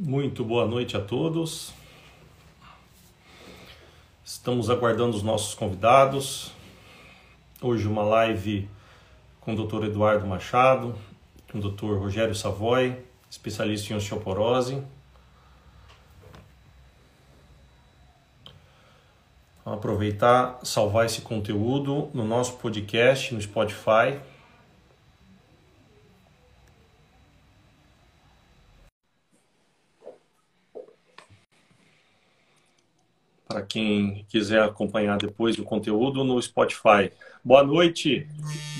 Muito boa noite a todos. Estamos aguardando os nossos convidados. Hoje uma live com o Dr. Eduardo Machado, com o Dr. Rogério Savoy, especialista em osteoporose. Vamos aproveitar, salvar esse conteúdo no nosso podcast, no Spotify. Quem quiser acompanhar depois o conteúdo no Spotify. Boa noite,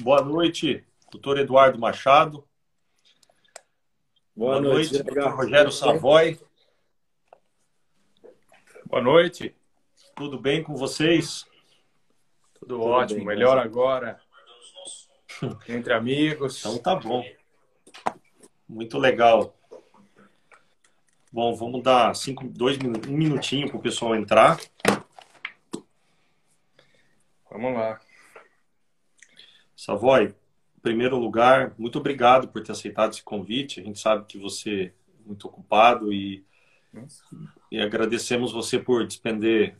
boa noite, doutor Eduardo Machado. Boa, boa noite, noite doutor Rogério Savoy. Boa noite. Tudo bem com vocês? Tudo, Tudo ótimo, bem, melhor agora. Entre amigos. Então tá bom. Muito legal. Bom, vamos dar cinco, dois, um minutinho para o pessoal entrar. Vamos lá. Savoy, em primeiro lugar, muito obrigado por ter aceitado esse convite. A gente sabe que você é muito ocupado e, e agradecemos você por despender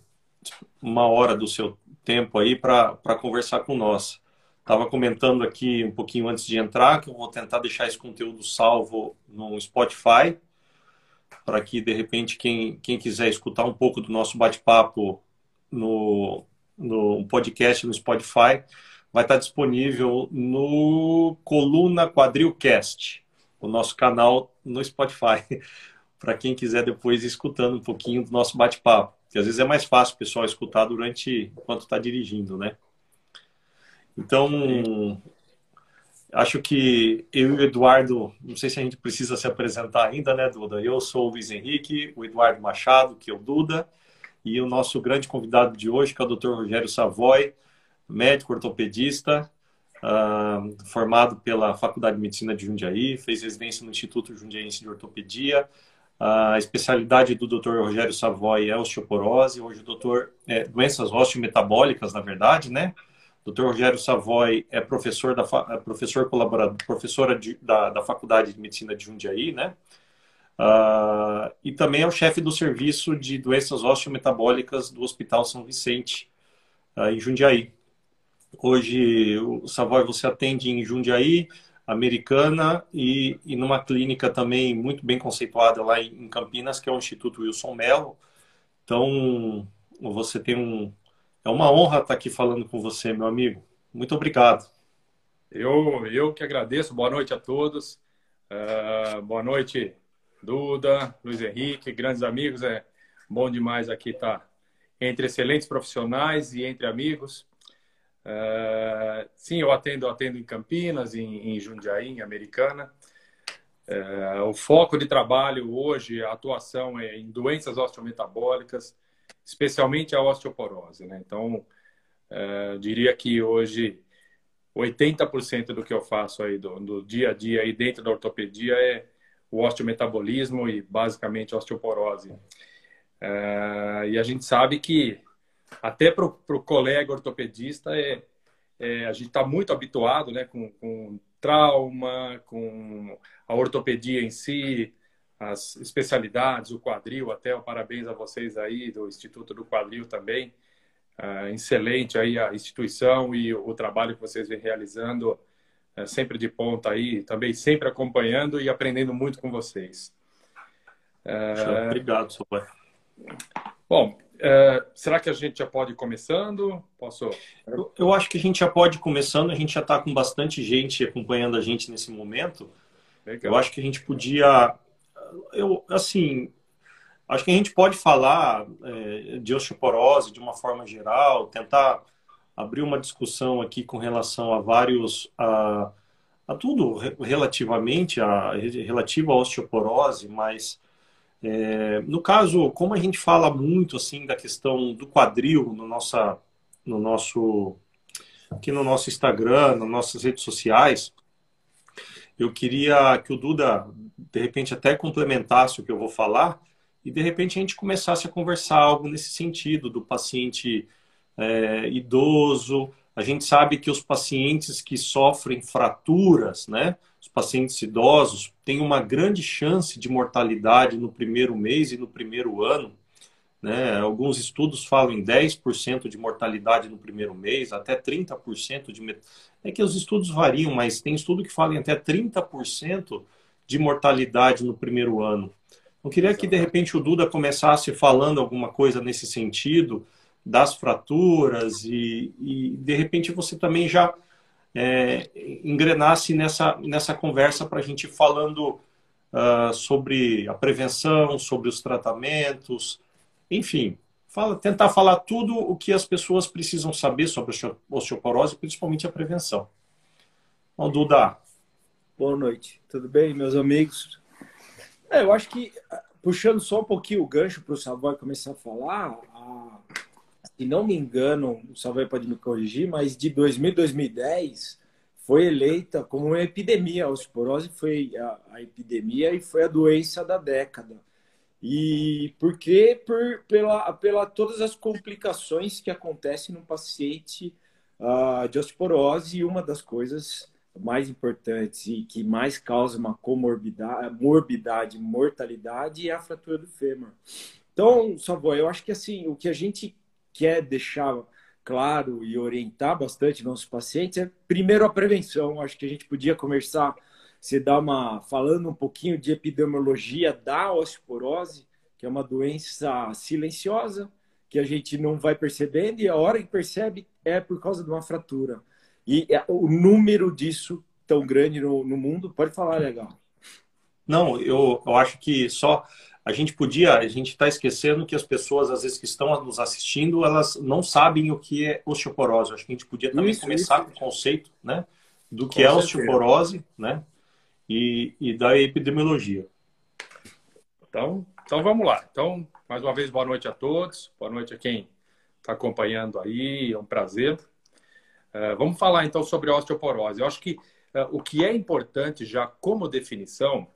uma hora do seu tempo aí para conversar com nós. Estava comentando aqui um pouquinho antes de entrar que eu vou tentar deixar esse conteúdo salvo no Spotify, para que de repente quem, quem quiser escutar um pouco do nosso bate-papo no, no podcast no Spotify, vai estar disponível no Coluna Quadrilcast, o nosso canal no Spotify, para quem quiser depois ir escutando um pouquinho do nosso bate-papo. Porque às vezes é mais fácil o pessoal escutar durante enquanto está dirigindo, né? Então, acho que eu e o Eduardo, não sei se a gente precisa se apresentar ainda, né, Duda? Eu sou o Luiz Henrique, o Eduardo Machado, que é o Duda, e o nosso grande convidado de hoje, que é o Dr. Rogério Savoy, médico ortopedista, uh, formado pela Faculdade de Medicina de Jundiaí, fez residência no Instituto Jundiaense de Ortopedia, a especialidade do Dr. Rogério Savoy é osteoporose, hoje o doutor é, doenças osteometabólicas, na verdade, né? Dr. Rogério Savoy é professor da é professor colaborador, professora de, da, da Faculdade de Medicina de Jundiaí, né? Uh, e também é o chefe do serviço de doenças osteometabólicas do Hospital São Vicente, uh, em Jundiaí. Hoje, o Savoy, você atende em Jundiaí, americana e, e numa clínica também muito bem conceituada lá em Campinas, que é o Instituto Wilson Mello. Então, você tem um. É uma honra estar aqui falando com você, meu amigo. Muito obrigado. Eu, eu que agradeço. Boa noite a todos. Uh, boa noite, Duda, Luiz Henrique, grandes amigos. É bom demais aqui estar entre excelentes profissionais e entre amigos. Uh, sim, eu atendo, atendo em Campinas, em, em Jundiaí, em Americana. Uh, o foco de trabalho hoje, a atuação é em doenças osteometabólicas, especialmente a osteoporose. Né? Então, uh, diria que hoje 80% do que eu faço aí do, do, dia a dia aí dentro da ortopedia é o osteometabolismo e basicamente osteoporose. e a gente sabe que até para o colega ortopedista, é, é a gente está muito habituado né, com, com trauma, com a ortopedia em si, as especialidades, o quadril, até o parabéns a vocês aí do Instituto do Quadril também. Uh, excelente aí a instituição e o, o trabalho que vocês vêm realizando, uh, sempre de ponta aí, também sempre acompanhando e aprendendo muito com vocês. Uh, Obrigado, Sober. Bom, é, será que a gente já pode ir começando? Posso? Eu, eu, acho que a gente já pode ir começando. A gente já está com bastante gente acompanhando a gente nesse momento. Legal. Eu acho que a gente podia, eu assim, acho que a gente pode falar é, de osteoporose de uma forma geral, tentar abrir uma discussão aqui com relação a vários a, a tudo relativamente a relativo à osteoporose, mas é, no caso, como a gente fala muito assim da questão do quadril no, nossa, no nosso aqui no nosso Instagram, nas nossas redes sociais, eu queria que o Duda de repente até complementasse o que eu vou falar e de repente a gente começasse a conversar algo nesse sentido do paciente é, idoso, A gente sabe que os pacientes que sofrem fraturas, né, os pacientes idosos, têm uma grande chance de mortalidade no primeiro mês e no primeiro ano. Né? Alguns estudos falam em 10% de mortalidade no primeiro mês, até 30% de. É que os estudos variam, mas tem estudo que fala em até 30% de mortalidade no primeiro ano. Eu queria que, de repente, o Duda começasse falando alguma coisa nesse sentido, das fraturas, e, e de repente você também já é, engrenasse nessa, nessa conversa para a gente falando uh, sobre a prevenção, sobre os tratamentos, enfim, fala, tentar falar tudo o que as pessoas precisam saber sobre osteoporose, principalmente a prevenção. Bom, Duda. Boa noite, tudo bem, meus amigos? É, eu acho que, puxando só um pouquinho o gancho para o Savoy começar a falar, a, se não me engano, o Savoy pode me corrigir, mas de 2000 a 2010 foi eleita como uma epidemia. A osteoporose foi a, a epidemia e foi a doença da década. E por quê? Por, pela, pela todas as complicações que acontecem no paciente uh, de osteoporose, e uma das coisas mais importantes e que mais causa uma comorbidade, morbidade, mortalidade é a fratura do fêmur. Então, Savoy, eu acho que assim, o que a gente quer deixar claro e orientar bastante nossos pacientes é primeiro a prevenção. Acho que a gente podia conversar, você dá uma falando um pouquinho de epidemiologia da osteoporose, que é uma doença silenciosa que a gente não vai percebendo e a hora que percebe é por causa de uma fratura. E é, o número disso tão grande no, no mundo, pode falar, legal. Não, eu, eu acho que só a gente podia, a gente está esquecendo que as pessoas, às vezes, que estão nos assistindo, elas não sabem o que é osteoporose. Acho que a gente podia também isso, começar isso. com o conceito né, do que com é certeza. osteoporose né, e, e da epidemiologia. Então, então, vamos lá. Então, mais uma vez, boa noite a todos. Boa noite a quem está acompanhando aí. É um prazer. É, vamos falar então sobre osteoporose. Eu acho que uh, o que é importante já como definição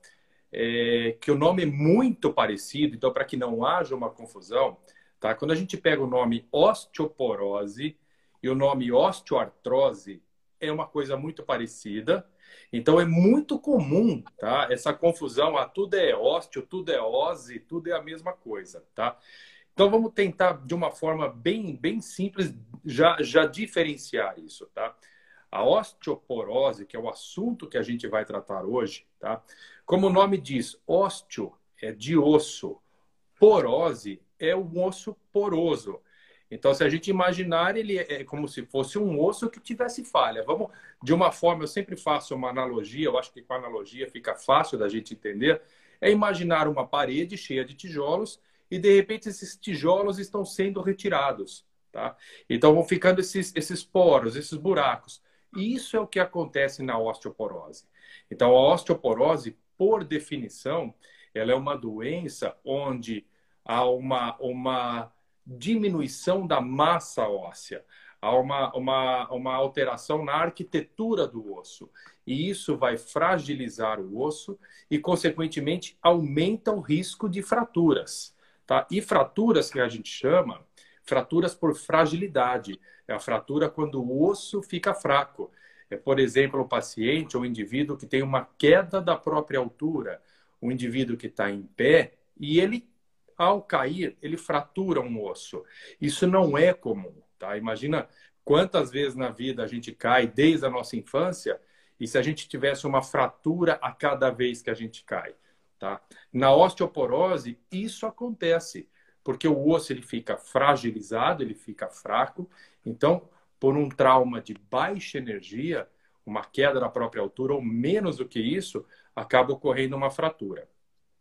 é que o nome é muito parecido, então para que não haja uma confusão, tá? Quando a gente pega o nome osteoporose e o nome osteoartrose é uma coisa muito parecida. Então é muito comum, tá? Essa confusão, ah, tudo é ósteo, tudo é ose, tudo é a mesma coisa, tá? Então vamos tentar de uma forma bem, bem simples já, já diferenciar isso, tá? A osteoporose, que é o assunto que a gente vai tratar hoje, tá? Como o nome diz, ósteo é de osso, porose é um osso poroso. Então, se a gente imaginar, ele é como se fosse um osso que tivesse falha. Vamos, de uma forma, eu sempre faço uma analogia, eu acho que com a analogia fica fácil da gente entender, é imaginar uma parede cheia de tijolos e de repente esses tijolos estão sendo retirados. Tá? Então vão ficando esses, esses poros, esses buracos. E isso é o que acontece na osteoporose. Então a osteoporose, por definição, ela é uma doença onde há uma, uma diminuição da massa óssea, há uma, uma, uma alteração na arquitetura do osso. E isso vai fragilizar o osso e, consequentemente, aumenta o risco de fraturas. Tá? E fraturas que a gente chama, fraturas por fragilidade. É a fratura quando o osso fica fraco. É, por exemplo, o paciente ou indivíduo que tem uma queda da própria altura, um indivíduo que está em pé e ele, ao cair, ele fratura um osso. Isso não é comum. Tá? Imagina quantas vezes na vida a gente cai desde a nossa infância e se a gente tivesse uma fratura a cada vez que a gente cai. Tá? Na osteoporose, isso acontece, porque o osso ele fica fragilizado, ele fica fraco. Então, por um trauma de baixa energia, uma queda da própria altura, ou menos do que isso, acaba ocorrendo uma fratura.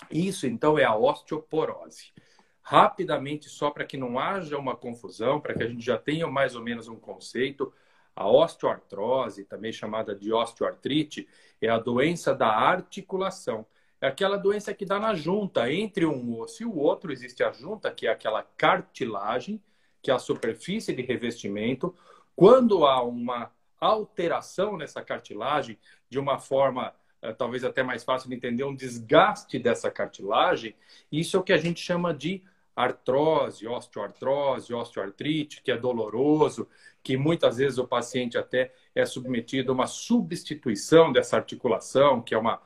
Isso, então, é a osteoporose. Rapidamente, só para que não haja uma confusão, para que a gente já tenha mais ou menos um conceito, a osteoartrose, também chamada de osteoartrite, é a doença da articulação. É aquela doença que dá na junta, entre um osso e o outro, existe a junta, que é aquela cartilagem, que é a superfície de revestimento. Quando há uma alteração nessa cartilagem, de uma forma talvez até mais fácil de entender, um desgaste dessa cartilagem, isso é o que a gente chama de artrose, osteoartrose, osteoartrite, que é doloroso, que muitas vezes o paciente até é submetido a uma substituição dessa articulação, que é uma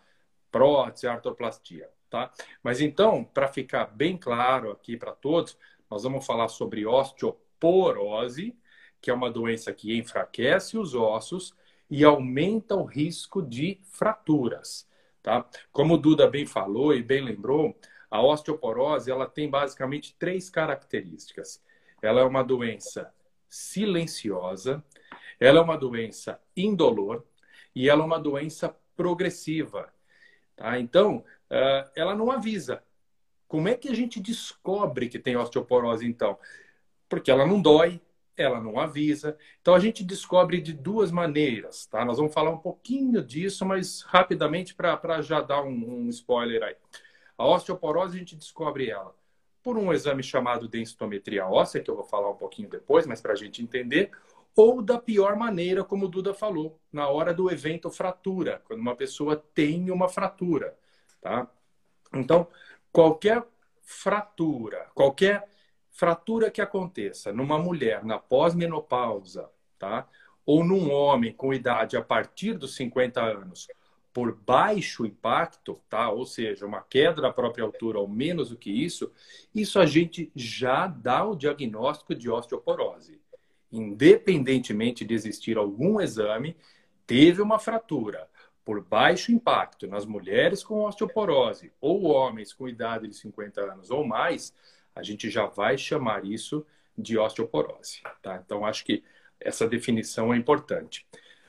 prótese, artroplastia, tá? Mas então, para ficar bem claro aqui para todos, nós vamos falar sobre osteoporose, que é uma doença que enfraquece os ossos e aumenta o risco de fraturas, tá? Como o Duda bem falou e bem lembrou, a osteoporose ela tem basicamente três características. Ela é uma doença silenciosa, ela é uma doença indolor e ela é uma doença progressiva. Tá? Então, uh, ela não avisa. Como é que a gente descobre que tem osteoporose, então? Porque ela não dói, ela não avisa. Então, a gente descobre de duas maneiras. Tá? Nós vamos falar um pouquinho disso, mas rapidamente para já dar um, um spoiler aí. A osteoporose, a gente descobre ela por um exame chamado densitometria óssea, que eu vou falar um pouquinho depois, mas para a gente entender, ou da pior maneira, como o Duda falou, na hora do evento fratura, quando uma pessoa tem uma fratura, tá? Então, qualquer fratura, qualquer fratura que aconteça numa mulher na pós-menopausa, tá? Ou num homem com idade a partir dos 50 anos, por baixo impacto, tá? Ou seja, uma queda da própria altura ou menos do que isso, isso a gente já dá o diagnóstico de osteoporose. Independentemente de existir algum exame, teve uma fratura por baixo impacto nas mulheres com osteoporose ou homens com idade de 50 anos ou mais, a gente já vai chamar isso de osteoporose, tá? Então acho que essa definição é importante.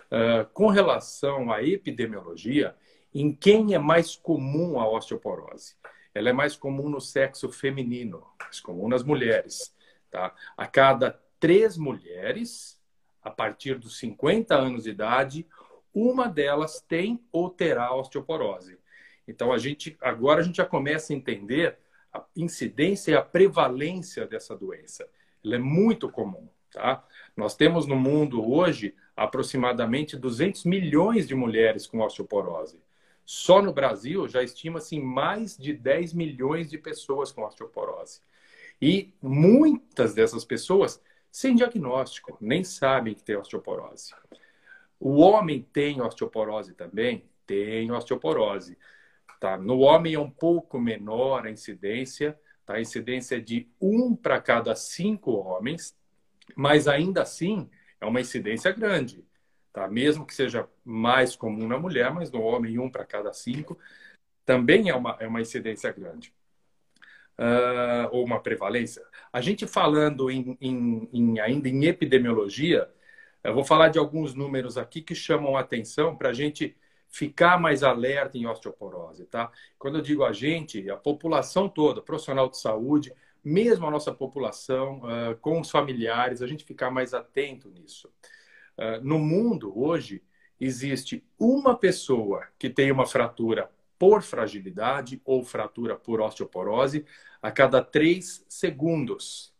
Uh, com relação à epidemiologia, em quem é mais comum a osteoporose? Ela é mais comum no sexo feminino, mais comum nas mulheres. Tá? A cada três mulheres, a partir dos 50 anos de idade, uma delas tem ou terá osteoporose. Então, a gente, agora a gente já começa a entender a incidência e a prevalência dessa doença. Ela é muito comum. Tá? Nós temos no mundo hoje aproximadamente 200 milhões de mulheres com osteoporose. Só no Brasil já estima-se mais de 10 milhões de pessoas com osteoporose. E muitas dessas pessoas sem diagnóstico, nem sabem que tem osteoporose. O homem tem osteoporose também? Tem osteoporose. Tá? No homem é um pouco menor a incidência, tá? a incidência é de um para cada cinco homens, mas ainda assim é uma incidência grande. Tá? Mesmo que seja mais comum na mulher, mas no homem, um para cada cinco, também é uma, é uma incidência grande. Uh, ou uma prevalência. A gente falando em, em, em, ainda em epidemiologia, eu vou falar de alguns números aqui que chamam a atenção para a gente ficar mais alerta em osteoporose, tá? Quando eu digo a gente, a população toda, profissional de saúde, mesmo a nossa população, uh, com os familiares, a gente ficar mais atento nisso. Uh, no mundo, hoje, existe uma pessoa que tem uma fratura por fragilidade ou fratura por osteoporose a cada três segundos.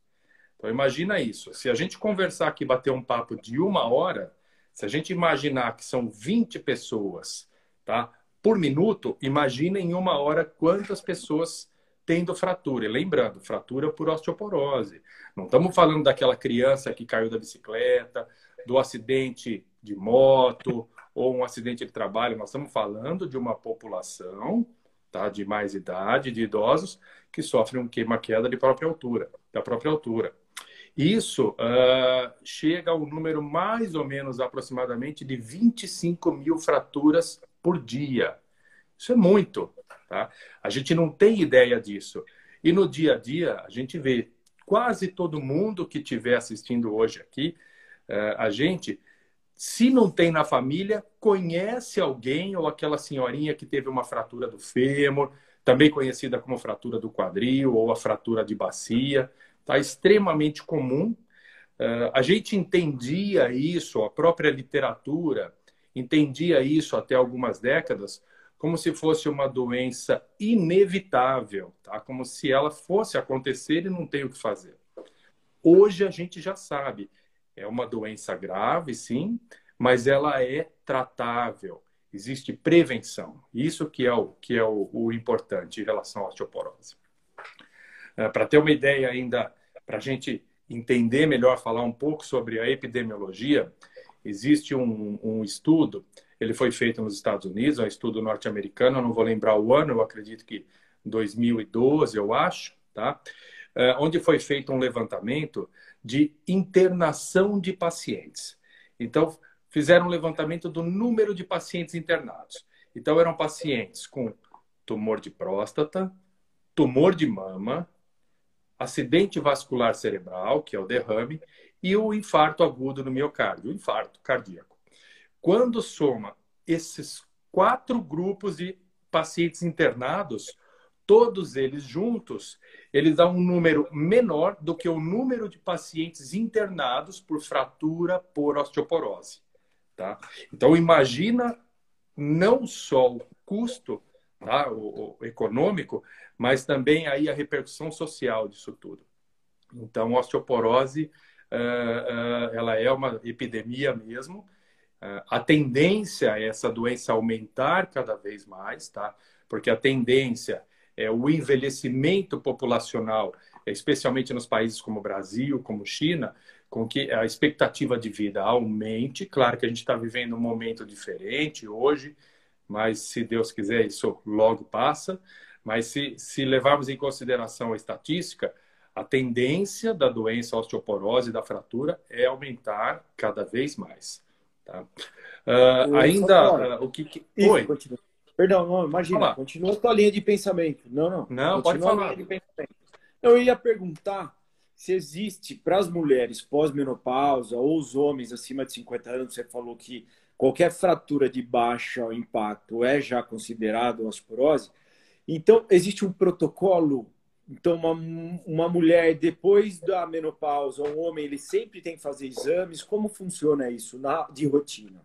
Então, imagina isso. Se a gente conversar aqui, bater um papo de uma hora, se a gente imaginar que são 20 pessoas tá, por minuto, imagina em uma hora quantas pessoas tendo fratura. E lembrando, fratura por osteoporose. Não estamos falando daquela criança que caiu da bicicleta, do acidente de moto ou um acidente de trabalho. Nós estamos falando de uma população tá, de mais idade, de idosos, que sofrem um queima-queda de própria altura, da própria altura. Isso uh, chega ao número mais ou menos aproximadamente de 25 mil fraturas por dia. Isso é muito. Tá? A gente não tem ideia disso. E no dia a dia, a gente vê quase todo mundo que estiver assistindo hoje aqui, eh, a gente, se não tem na família, conhece alguém ou aquela senhorinha que teve uma fratura do fêmur, também conhecida como fratura do quadril ou a fratura de bacia. Está extremamente comum. Eh, a gente entendia isso, a própria literatura entendia isso até algumas décadas, como se fosse uma doença inevitável, tá? como se ela fosse acontecer e não tem o que fazer. Hoje a gente já sabe, é uma doença grave, sim, mas ela é tratável. Existe prevenção. Isso que é o, que é o, o importante em relação à osteoporose. Uh, para ter uma ideia ainda, para a gente entender melhor, falar um pouco sobre a epidemiologia, existe um, um estudo, ele foi feito nos Estados Unidos, é um estudo norte-americano, não vou lembrar o ano, eu acredito que 2012, eu acho, tá? Uh, onde foi feito um levantamento de internação de pacientes. Então, fizeram um levantamento do número de pacientes internados. Então, eram pacientes com tumor de próstata, tumor de mama, acidente vascular cerebral, que é o derrame, e o infarto agudo no miocárdio, o infarto cardíaco. Quando soma esses quatro grupos de pacientes internados, todos eles juntos, eles dão um número menor do que o número de pacientes internados por fratura por osteoporose. Tá? Então, imagina não só o custo tá? o, o econômico, mas também aí a repercussão social disso tudo. Então, osteoporose, uh, uh, ela é uma epidemia mesmo. Uh, a tendência é essa doença aumentar cada vez mais, tá? Porque a tendência é o envelhecimento populacional, especialmente nos países como Brasil, como China, com que a expectativa de vida aumente. Claro que a gente está vivendo um momento diferente hoje, mas se Deus quiser, isso logo passa. Mas se, se levarmos em consideração a estatística, a tendência da doença osteoporose e da fratura é aumentar cada vez mais. Tá? Uh, ainda, uh, o que. que... Isso, Oi. Continua. Perdão, não, imagina, Fala. continua a tua linha de pensamento. Não, não. Não, pode falar. Eu ia perguntar se existe para as mulheres pós-menopausa ou os homens acima de 50 anos, você falou que qualquer fratura de baixo impacto é já considerado osteoporose. Então, existe um protocolo. Então, uma, uma mulher depois da menopausa, um homem, ele sempre tem que fazer exames. Como funciona isso na, de rotina?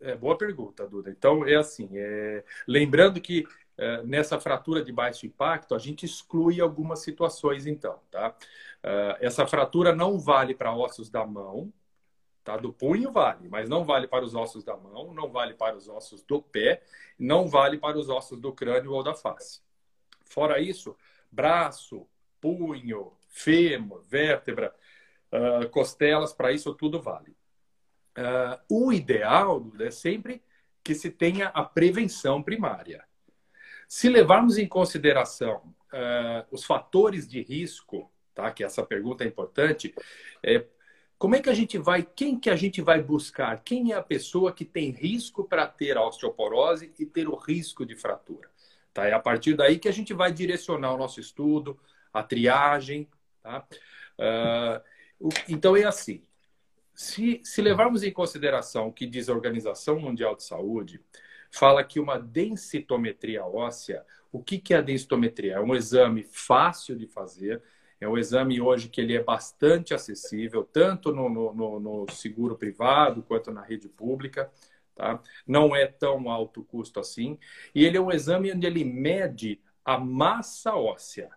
É, boa pergunta, Duda. Então, é assim, é... lembrando que é, nessa fratura de baixo impacto, a gente exclui algumas situações, então, tá? É, essa fratura não vale para ossos da mão, Tá? Do punho vale, mas não vale para os ossos da mão, não vale para os ossos do pé, não vale para os ossos do crânio ou da face. Fora isso, braço, punho, fêmur, vértebra, uh, costelas, para isso tudo vale. Uh, o ideal é sempre que se tenha a prevenção primária. Se levarmos em consideração uh, os fatores de risco, tá? que essa pergunta é importante, é, como é que a gente vai, quem que a gente vai buscar? Quem é a pessoa que tem risco para ter a osteoporose e ter o risco de fratura? Tá? É a partir daí que a gente vai direcionar o nosso estudo, a triagem. Tá? Uh, então é assim. Se, se levarmos em consideração o que diz a Organização Mundial de Saúde, fala que uma densitometria óssea, o que, que é a densitometria? É um exame fácil de fazer, é um exame hoje que ele é bastante acessível, tanto no, no, no seguro privado quanto na rede pública. Tá? Não é tão alto custo assim. E ele é um exame onde ele mede a massa óssea.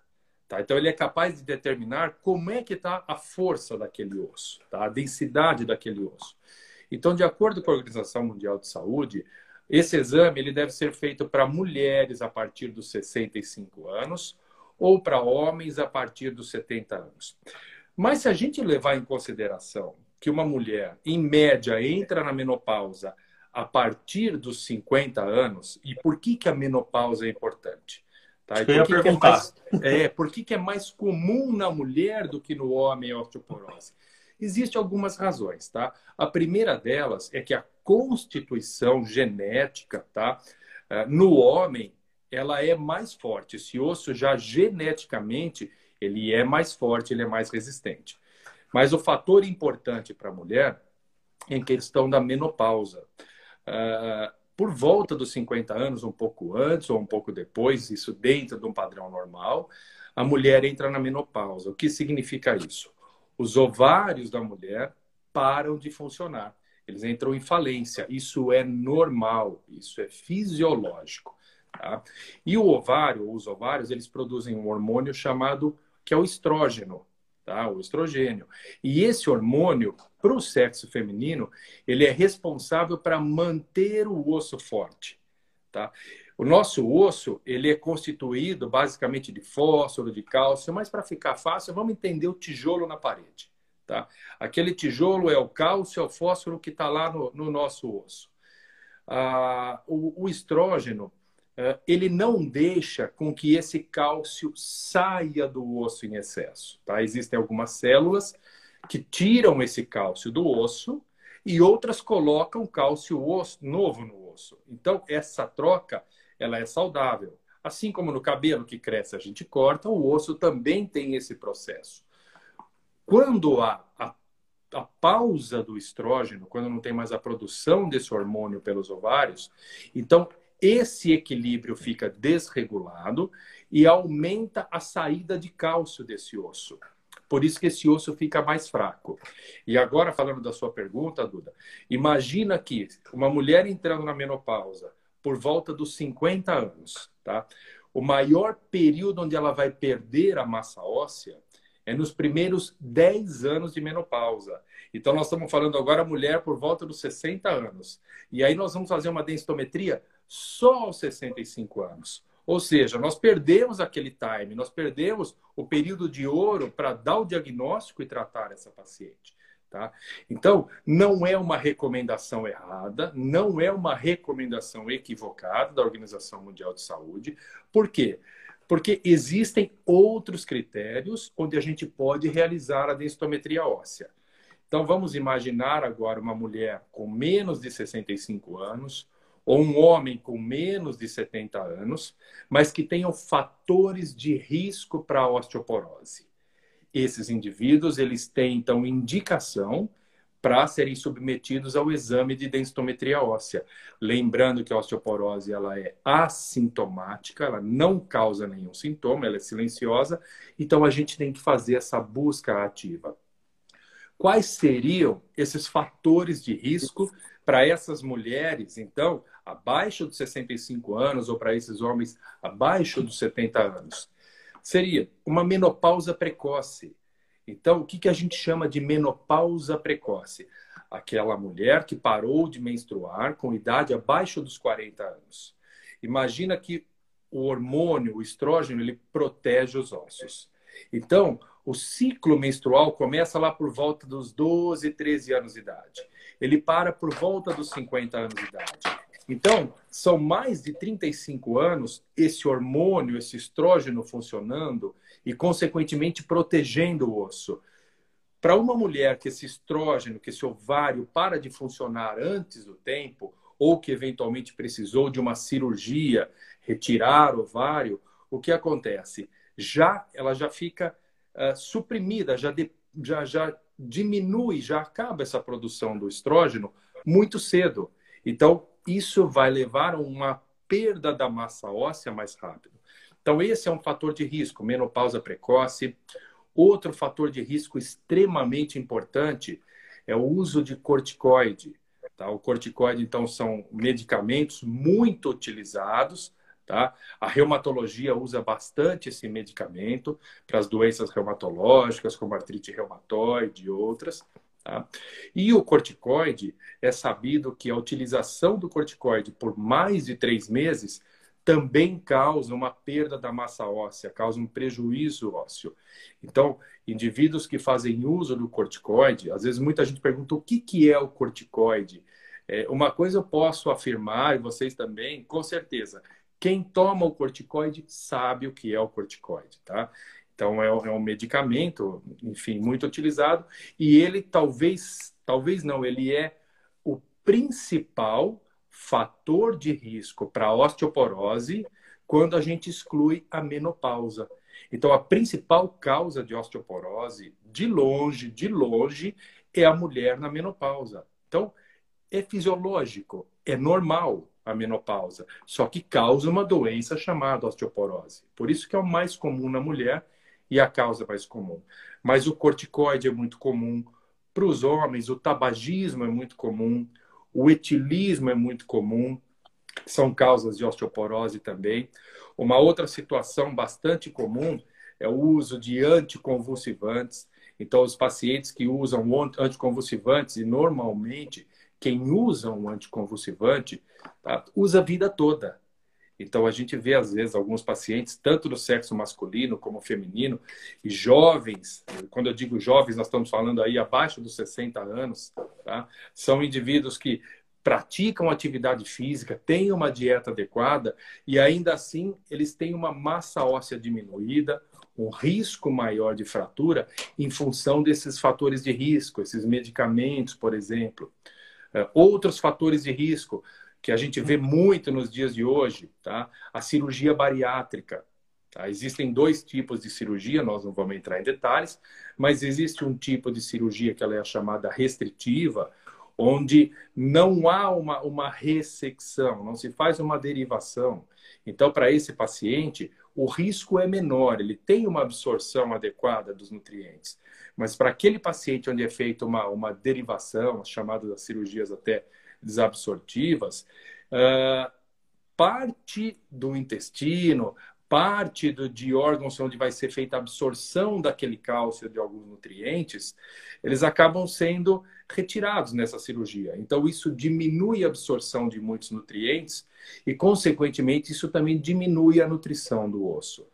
Tá? Então, ele é capaz de determinar como é que está a força daquele osso, tá? a densidade daquele osso. Então, de acordo com a Organização Mundial de Saúde, esse exame ele deve ser feito para mulheres a partir dos 65 anos ou para homens a partir dos 70 anos. Mas se a gente levar em consideração que uma mulher, em média, entra na menopausa a partir dos 50 anos, e por que, que a menopausa é importante? Tá? E por que, que, é mais, é, por que, que é mais comum na mulher do que no homem a osteoporose? Existem algumas razões, tá? A primeira delas é que a constituição genética, tá? Eh, no homem, ela é mais forte. Esse osso já geneticamente ele é mais forte, ele é mais resistente. Mas o fator importante para a mulher é a questão da menopausa. Uh, por volta dos 50 anos, um pouco antes ou um pouco depois, isso dentro de um padrão normal, a mulher entra na menopausa. O que significa isso? Os ovários da mulher param de funcionar. Eles entram em falência. Isso é normal, isso é fisiológico. Tá? E o ovário, os ovários, eles produzem um hormônio chamado que é o estrógeno, tá? O estrogênio. E esse hormônio, para o sexo feminino, ele é responsável para manter o osso forte, tá? O nosso osso ele é constituído basicamente de fósforo, de cálcio, mas para ficar fácil, vamos entender o tijolo na parede. Tá? Aquele tijolo é o cálcio, é o fósforo que está lá no, no, nosso osso. Ah, o, o estrógeno ele não deixa com que esse cálcio saia do osso em excesso. Tá? Existem algumas células que tiram esse cálcio do osso e outras colocam cálcio osso, novo no osso. Então, essa troca ela é saudável. Assim como no cabelo que cresce a gente corta, o osso também tem esse processo. Quando há a, a pausa do estrógeno, quando não tem mais a produção desse hormônio pelos ovários, então esse equilíbrio fica desregulado e aumenta a saída de cálcio desse osso. Por isso que esse osso fica mais fraco. E agora, falando da sua pergunta, Duda, imagina que uma mulher entrando na menopausa por volta dos 50 anos, tá? O maior período onde ela vai perder a massa óssea é nos primeiros 10 anos de menopausa. Então, nós estamos falando agora mulher por volta dos 60 anos. E aí nós vamos fazer uma densitometria só aos 65 anos. Ou seja, nós perdemos aquele time, nós perdemos o período de ouro para dar o diagnóstico e tratar essa paciente. Tá? Então, não é uma recomendação errada, não é uma recomendação equivocada da Organização Mundial de Saúde. Por quê? Porque existem outros critérios onde a gente pode realizar a densitometria óssea. Então, vamos imaginar agora uma mulher com menos de 65 anos, ou um homem com menos de 70 anos, mas que tenham fatores de risco para a osteoporose. Esses indivíduos, eles têm, então, indicação para serem submetidos ao exame de densitometria óssea. Lembrando que a osteoporose ela é assintomática, ela não causa nenhum sintoma, ela é silenciosa, então a gente tem que fazer essa busca ativa. Quais seriam esses fatores de risco para essas mulheres, então, abaixo dos 65 anos, ou para esses homens abaixo dos 70 anos? Seria uma menopausa precoce. Então, o que, que a gente chama de menopausa precoce? Aquela mulher que parou de menstruar com idade abaixo dos 40 anos. Imagina que o hormônio, o estrógeno, ele protege os ossos. Então, o ciclo menstrual começa lá por volta dos 12, 13 anos de idade. Ele para por volta dos 50 anos de idade. Então, são mais de 35 anos esse hormônio, esse estrógeno funcionando e, consequentemente, protegendo o osso. Para uma mulher que esse estrógeno, que esse ovário para de funcionar antes do tempo, ou que eventualmente precisou de uma cirurgia, retirar o ovário, o que acontece? Já ela já fica uh, suprimida, já, de, já, já diminui, já acaba essa produção do estrógeno muito cedo. Então, isso vai levar a uma perda da massa óssea mais rápido. Então, esse é um fator de risco, menopausa precoce. Outro fator de risco extremamente importante é o uso de corticoide. Tá? O corticoide, então, são medicamentos muito utilizados. Tá? A reumatologia usa bastante esse medicamento para as doenças reumatológicas, como artrite reumatoide e outras. Tá? E o corticoide, é sabido que a utilização do corticoide por mais de três meses também causa uma perda da massa óssea, causa um prejuízo ósseo. Então, indivíduos que fazem uso do corticoide, às vezes muita gente pergunta o que, que é o corticoide. É, uma coisa eu posso afirmar, e vocês também, com certeza, quem toma o corticoide sabe o que é o corticoide, tá? Então, é, é um medicamento, enfim, muito utilizado. E ele talvez, talvez não, ele é o principal fator de risco para osteoporose quando a gente exclui a menopausa. Então, a principal causa de osteoporose, de longe, de longe, é a mulher na menopausa. Então, é fisiológico, é normal a menopausa, só que causa uma doença chamada osteoporose. Por isso que é o mais comum na mulher e a causa mais comum. Mas o corticoide é muito comum. Para os homens, o tabagismo é muito comum, o etilismo é muito comum, são causas de osteoporose também. Uma outra situação bastante comum é o uso de anticonvulsivantes. Então, os pacientes que usam anticonvulsivantes, e normalmente quem usa um anticonvulsivante tá, usa a vida toda. Então, a gente vê, às vezes, alguns pacientes, tanto do sexo masculino como feminino, e jovens, quando eu digo jovens, nós estamos falando aí abaixo dos 60 anos, tá? são indivíduos que praticam atividade física, têm uma dieta adequada e ainda assim eles têm uma massa óssea diminuída, um risco maior de fratura em função desses fatores de risco, esses medicamentos, por exemplo. É, outros fatores de risco que a gente vê muito nos dias de hoje, tá? A cirurgia bariátrica. Tá? Existem dois tipos de cirurgia, nós não vamos entrar em detalhes, mas existe um tipo de cirurgia que ela é chamada restritiva, onde não há uma, uma ressecção, não se faz uma derivação. Então, para esse paciente, o risco é menor, ele tem uma absorção adequada dos nutrientes. Mas para aquele paciente onde é feita uma, uma derivação, as chamadas cirurgias até desabsortivas, uh, parte do intestino, parte do, de órgãos onde vai ser feita a absorção daquele cálcio de alguns nutrientes, eles acabam sendo retirados nessa cirurgia. Então, isso diminui a absorção de muitos nutrientes e, consequentemente, isso também diminui a nutrição do osso.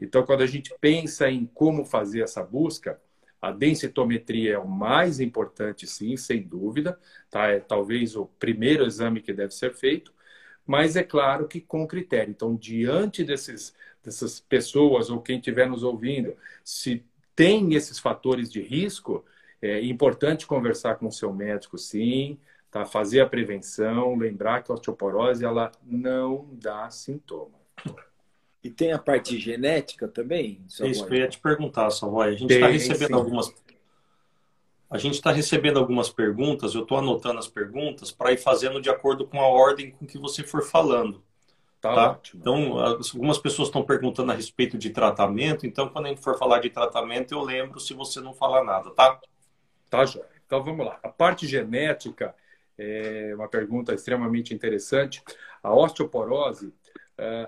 Então, quando a gente pensa em como fazer essa busca, a densitometria é o mais importante, sim, sem dúvida. Tá? É talvez o primeiro exame que deve ser feito, mas é claro que com critério. Então, diante desses, dessas pessoas ou quem estiver nos ouvindo, se tem esses fatores de risco, é importante conversar com o seu médico, sim, tá? fazer a prevenção, lembrar que a osteoporose ela não dá sintoma. E tem a parte genética também? É isso que eu ia te perguntar, Savoy. A gente está recebendo sim. algumas. A gente está recebendo algumas perguntas, eu estou anotando as perguntas para ir fazendo de acordo com a ordem com que você for falando. Tá, tá? Ótimo. Então, algumas pessoas estão perguntando a respeito de tratamento, então quando a gente for falar de tratamento, eu lembro se você não falar nada, tá? Tá, Joia. Então vamos lá. A parte genética é uma pergunta extremamente interessante. A osteoporose,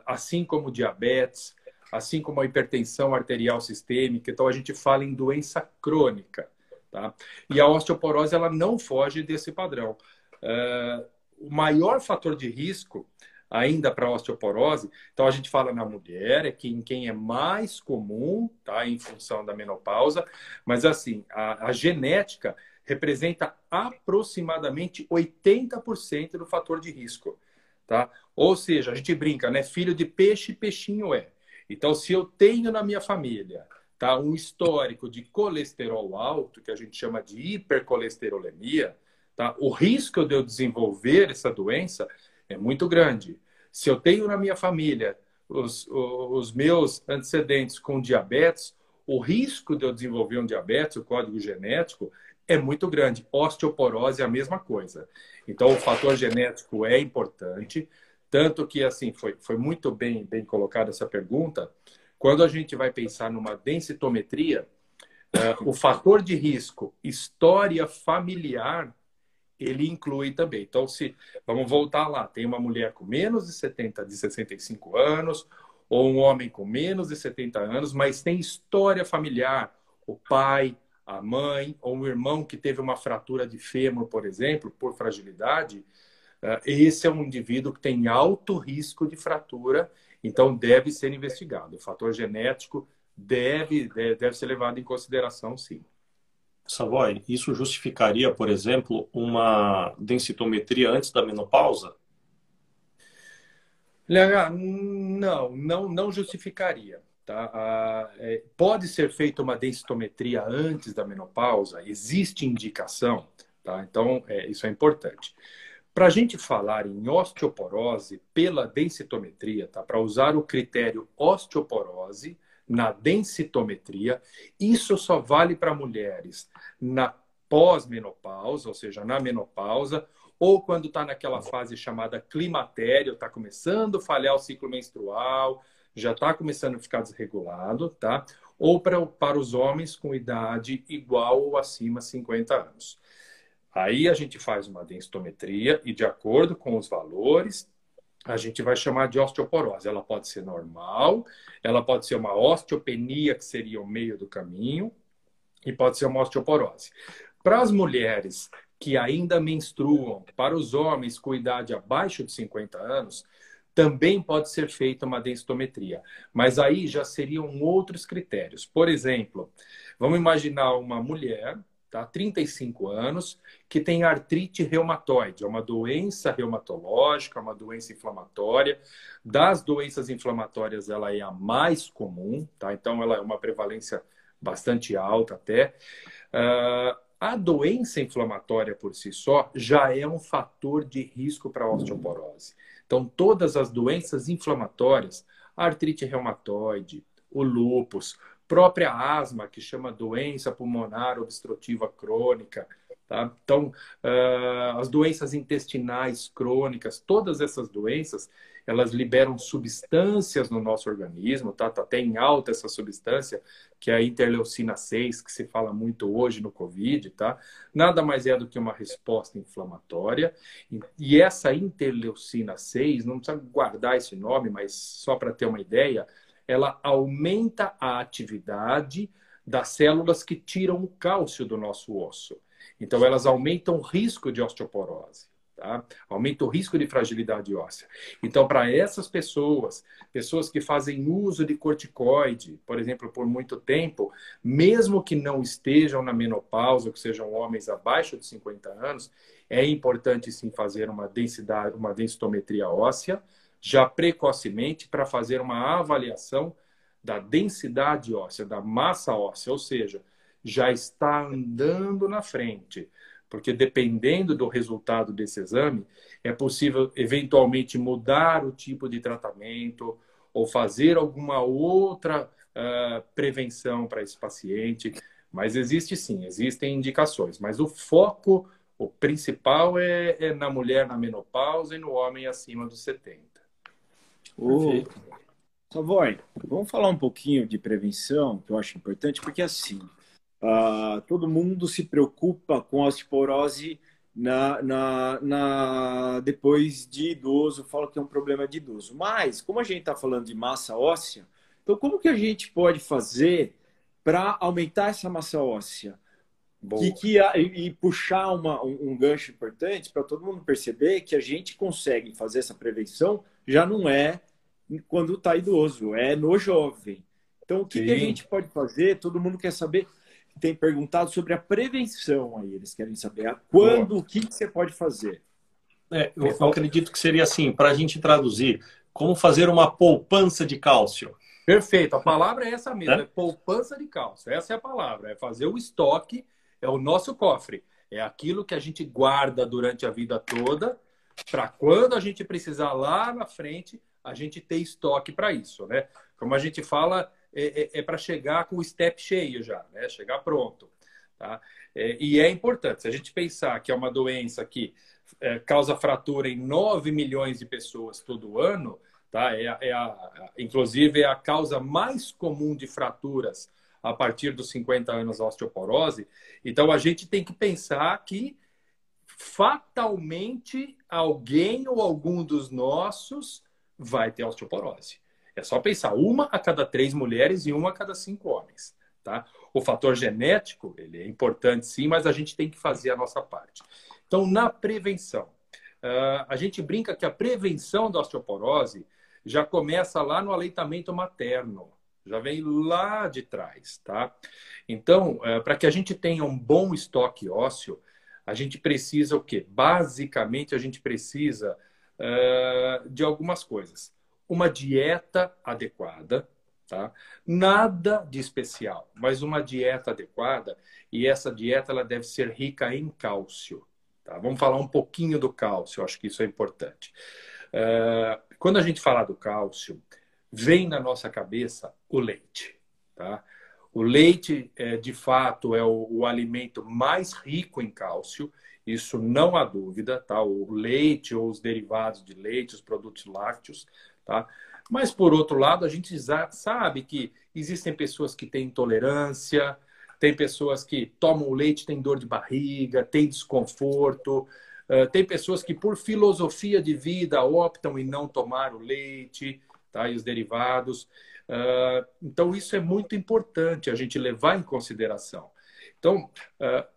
assim como diabetes, assim como a hipertensão arterial sistêmica, então a gente fala em doença crônica. Tá? E a osteoporose ela não foge desse padrão. É, o maior fator de risco ainda para osteoporose. Então a gente fala na mulher, é que em quem é mais comum, tá, em função da menopausa, mas assim, a, a genética representa aproximadamente 80% do fator de risco, tá? Ou seja, a gente brinca, né? Filho de peixe, peixinho é. Então, se eu tenho na minha família tá, um histórico de colesterol alto, que a gente chama de hipercolesterolemia, tá? O risco de eu desenvolver essa doença é muito grande. Se eu tenho na minha família os, os meus antecedentes com diabetes, o risco de eu desenvolver um diabetes, o código genético, é muito grande. Osteoporose é a mesma coisa. Então, o fator genético é importante, tanto que, assim, foi, foi muito bem, bem colocada essa pergunta. Quando a gente vai pensar numa densitometria, uh, o fator de risco, história familiar, ele inclui também. Então, se vamos voltar lá, tem uma mulher com menos de 70, de 65 anos, ou um homem com menos de 70 anos, mas tem história familiar, o pai, a mãe, ou um irmão que teve uma fratura de fêmur, por exemplo, por fragilidade, eh, esse é um indivíduo que tem alto risco de fratura, então deve ser investigado. O fator genético deve, deve ser levado em consideração, sim. Savoy, isso justificaria, por exemplo, uma densitometria antes da menopausa? Não, não, não justificaria. Tá? É, pode ser feita uma densitometria antes da menopausa, existe indicação, tá? então é, isso é importante. Para a gente falar em osteoporose pela densitometria, tá? para usar o critério osteoporose, na densitometria. Isso só vale para mulheres na pós-menopausa, ou seja, na menopausa, ou quando está naquela fase chamada climatério, está começando a falhar o ciclo menstrual, já está começando a ficar desregulado, tá? Ou para, para os homens com idade igual ou acima de 50 anos. Aí a gente faz uma densitometria e, de acordo com os valores, a gente vai chamar de osteoporose. Ela pode ser normal, ela pode ser uma osteopenia, que seria o meio do caminho, e pode ser uma osteoporose. Para as mulheres que ainda menstruam, para os homens com idade abaixo de 50 anos, também pode ser feita uma densitometria. Mas aí já seriam outros critérios. Por exemplo, vamos imaginar uma mulher, tá, 35 anos, que tem artrite reumatoide, é uma doença reumatológica, uma doença inflamatória. Das doenças inflamatórias, ela é a mais comum, tá? Então, ela é uma prevalência bastante alta até. Uh, a doença inflamatória por si só já é um fator de risco para a osteoporose. Então, todas as doenças inflamatórias, artrite reumatoide, o lúpus, própria asma, que chama doença pulmonar obstrutiva crônica, tá? Então, uh, as doenças intestinais crônicas, todas essas doenças, elas liberam substâncias no nosso organismo, tá? Tá até em alta essa substância, que é a interleucina 6, que se fala muito hoje no COVID, tá? Nada mais é do que uma resposta inflamatória. E essa interleucina 6, não precisa guardar esse nome, mas só para ter uma ideia, ela aumenta a atividade das células que tiram o cálcio do nosso osso. Então, elas aumentam o risco de osteoporose. Tá? Aumenta o risco de fragilidade óssea. Então, para essas pessoas, pessoas que fazem uso de corticoide, por exemplo, por muito tempo, mesmo que não estejam na menopausa, que sejam homens abaixo de 50 anos, é importante sim fazer uma densidade, uma densitometria óssea, já precocemente, para fazer uma avaliação da densidade óssea, da massa óssea, ou seja, já está andando na frente porque dependendo do resultado desse exame, é possível eventualmente mudar o tipo de tratamento ou fazer alguma outra uh, prevenção para esse paciente. Mas existe sim, existem indicações. Mas o foco, o principal é, é na mulher na menopausa e no homem acima dos 70. Ô, Savoy, vamos falar um pouquinho de prevenção, que eu acho importante, porque assim, Uh, todo mundo se preocupa com a osteoporose na, na, na, depois de idoso, fala que é um problema de idoso. Mas, como a gente está falando de massa óssea, então como que a gente pode fazer para aumentar essa massa óssea? E, que, e, puxar uma, um, um gancho importante para todo mundo perceber que a gente consegue fazer essa prevenção já não é quando está idoso, é no jovem. Então, o que, que, a gente pode fazer? Todo mundo quer saber tem perguntado sobre a prevenção aí. Eles querem saber quando, o que, que você pode fazer. É, eu, eu acredito que seria assim, para a gente traduzir, como fazer uma poupança de cálcio. Perfeito, a palavra é essa mesmo, é? é poupança de cálcio. Essa é a palavra, é fazer o estoque, é o nosso cofre. É aquilo que a gente guarda durante a vida toda, para quando a gente precisar lá na frente, a gente ter estoque para isso, né? Como a gente fala, é, é, é para chegar com o step cheio já, né? Chegar pronto. Tá? É, e é importante, se a gente pensar que é uma doença que é, causa fratura em 9 milhões de pessoas todo ano, tá? É, é a, inclusive é a causa mais comum de fraturas a partir dos 50 anos da osteoporose. Então a gente tem que pensar que fatalmente alguém ou algum dos nossos vai ter osteoporose. É só pensar, uma a cada três mulheres e uma a cada cinco homens. Tá? O fator genético, ele é importante sim, mas a gente tem que fazer a nossa parte. Então, na prevenção, uh, a gente brinca que a prevenção da osteoporose já começa lá no aleitamento materno, já vem lá de trás, tá? Então, uh, para que a gente tenha um bom estoque ósseo, a gente precisa o quê? Basicamente, a gente precisa uh, de algumas coisas uma dieta adequada, tá? Nada de especial, mas uma dieta adequada e essa dieta ela deve ser rica em cálcio, tá? Vamos falar um pouquinho do cálcio, acho que isso é importante. Uh, quando a gente fala do cálcio, vem na nossa cabeça o leite, tá? O leite, é, de fato, é o, o, alimento mais rico em cálcio, isso não há dúvida, tá? O leite ou os derivados de leite, os produtos lácteos, Tá? Mas, por outro lado, a gente sabe que existem pessoas que têm intolerância, tem pessoas que tomam leite, têm dor de barriga, têm desconforto, tem pessoas que, por filosofia de vida, optam em não tomar o leite tá? e os derivados. Então, isso é muito importante a gente levar em consideração. Então,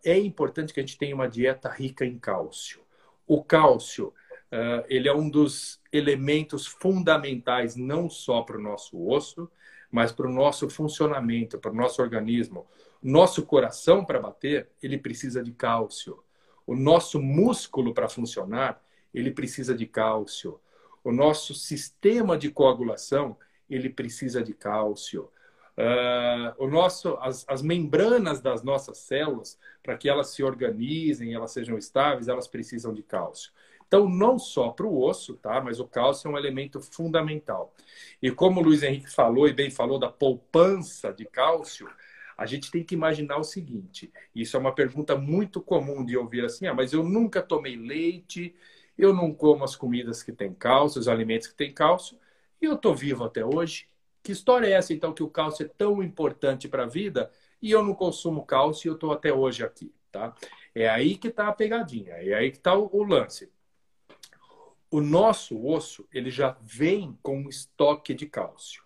é importante que a gente tenha uma dieta rica em cálcio. O cálcio uh, ele é um dos elementos fundamentais não só para o nosso osso, mas para o nosso funcionamento, para o nosso organismo. Nosso coração, para bater, ele precisa de cálcio. O nosso músculo, para funcionar, ele precisa de cálcio. O nosso sistema de coagulação, ele precisa de cálcio. Uh, o nosso, as, as membranas das nossas células, para que elas se organizem, elas sejam estáveis, elas precisam de cálcio. Então, não só para o osso, tá? Mas o cálcio é um elemento fundamental. E como o Luiz Henrique falou e bem falou da poupança de cálcio, a gente tem que imaginar o seguinte: isso é uma pergunta muito comum de ouvir assim, ah, mas eu nunca tomei leite, eu não como as comidas que têm cálcio, os alimentos que têm cálcio, e eu estou vivo até hoje. Que história é essa, então, que o cálcio é tão importante para a vida e eu não consumo cálcio e eu estou até hoje aqui, tá? É aí que está a pegadinha, é aí que está o, o lance. O nosso osso, ele já vem com um estoque de cálcio.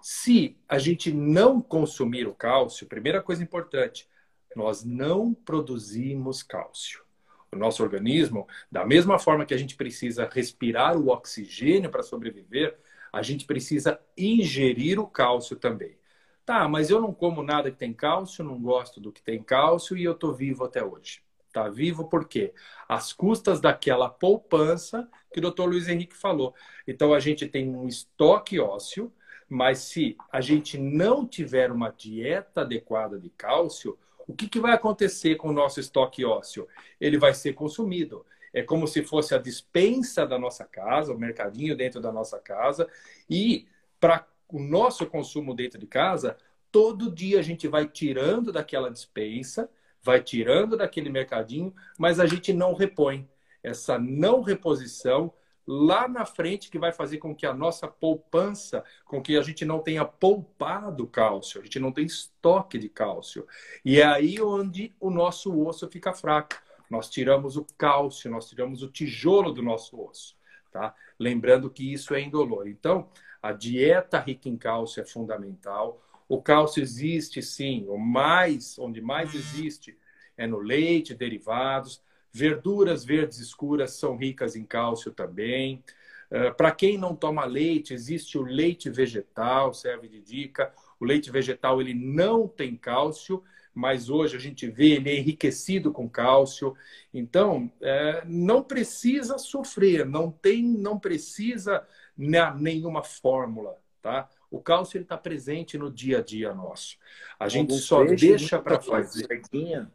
Se a gente não consumir o cálcio, primeira coisa importante, nós não produzimos cálcio. O nosso organismo, da mesma forma que a gente precisa respirar o oxigênio para sobreviver, a gente precisa ingerir o cálcio também. Tá, mas eu não como nada que tem cálcio, não gosto do que tem cálcio e eu estou vivo até hoje. Tá vivo por quê? As custas daquela poupança que o doutor Luiz Henrique falou. Então a gente tem um estoque ósseo, mas se a gente não tiver uma dieta adequada de cálcio, o que, que vai acontecer com o nosso estoque ósseo? Ele vai ser consumido. É como se fosse a dispensa da nossa casa, o mercadinho dentro da nossa casa. E para o nosso consumo dentro de casa, todo dia a gente vai tirando daquela dispensa, vai tirando daquele mercadinho, mas a gente não repõe. Essa não reposição lá na frente que vai fazer com que a nossa poupança, com que a gente não tenha poupado cálcio, a gente não tem estoque de cálcio. E é aí onde o nosso osso fica fraco. Nós tiramos o cálcio, nós tiramos o tijolo do nosso osso, tá? Lembrando que isso é indolor. Então, a dieta rica em cálcio é fundamental. O cálcio existe sim, o mais, onde mais existe é no leite, derivados. Verduras verdes escuras são ricas em cálcio também. Uh, Para quem não toma leite, existe o leite vegetal, serve de dica. O leite vegetal ele não tem cálcio, mas hoje a gente vê ele é enriquecido com cálcio. Então, é, não precisa sofrer, não tem, não precisa nenhuma fórmula, tá? O cálcio está presente no dia a dia nosso. A gente Alguns só deixa para fazer. Sardinha.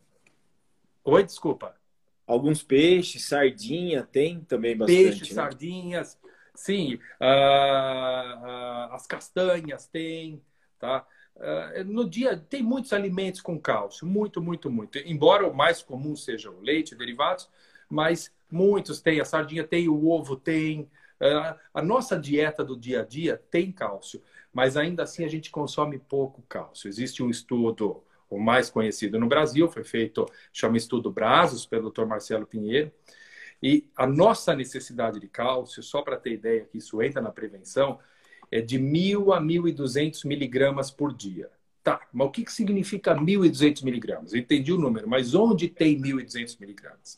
Oi, desculpa. Alguns peixes, sardinha, tem também bastante. Peixes, né? sardinhas, sim. Uh, uh, as castanhas tem, tá? Uh, no dia tem muitos alimentos com cálcio, muito, muito, muito. Embora o mais comum seja o leite, derivados, mas muitos têm. A sardinha tem, o ovo tem. Uh, a nossa dieta do dia a dia tem cálcio, mas ainda assim a gente consome pouco cálcio. Existe um estudo, o mais conhecido no Brasil, foi feito, chama Estudo Brazos, pelo Dr. Marcelo Pinheiro. E a nossa necessidade de cálcio, só para ter ideia que isso entra na prevenção, é de 1.000 a 1.200 miligramas por dia. Tá, mas o que, que significa 1.200 miligramas? Entendi o número, mas onde tem 1.200 miligramas?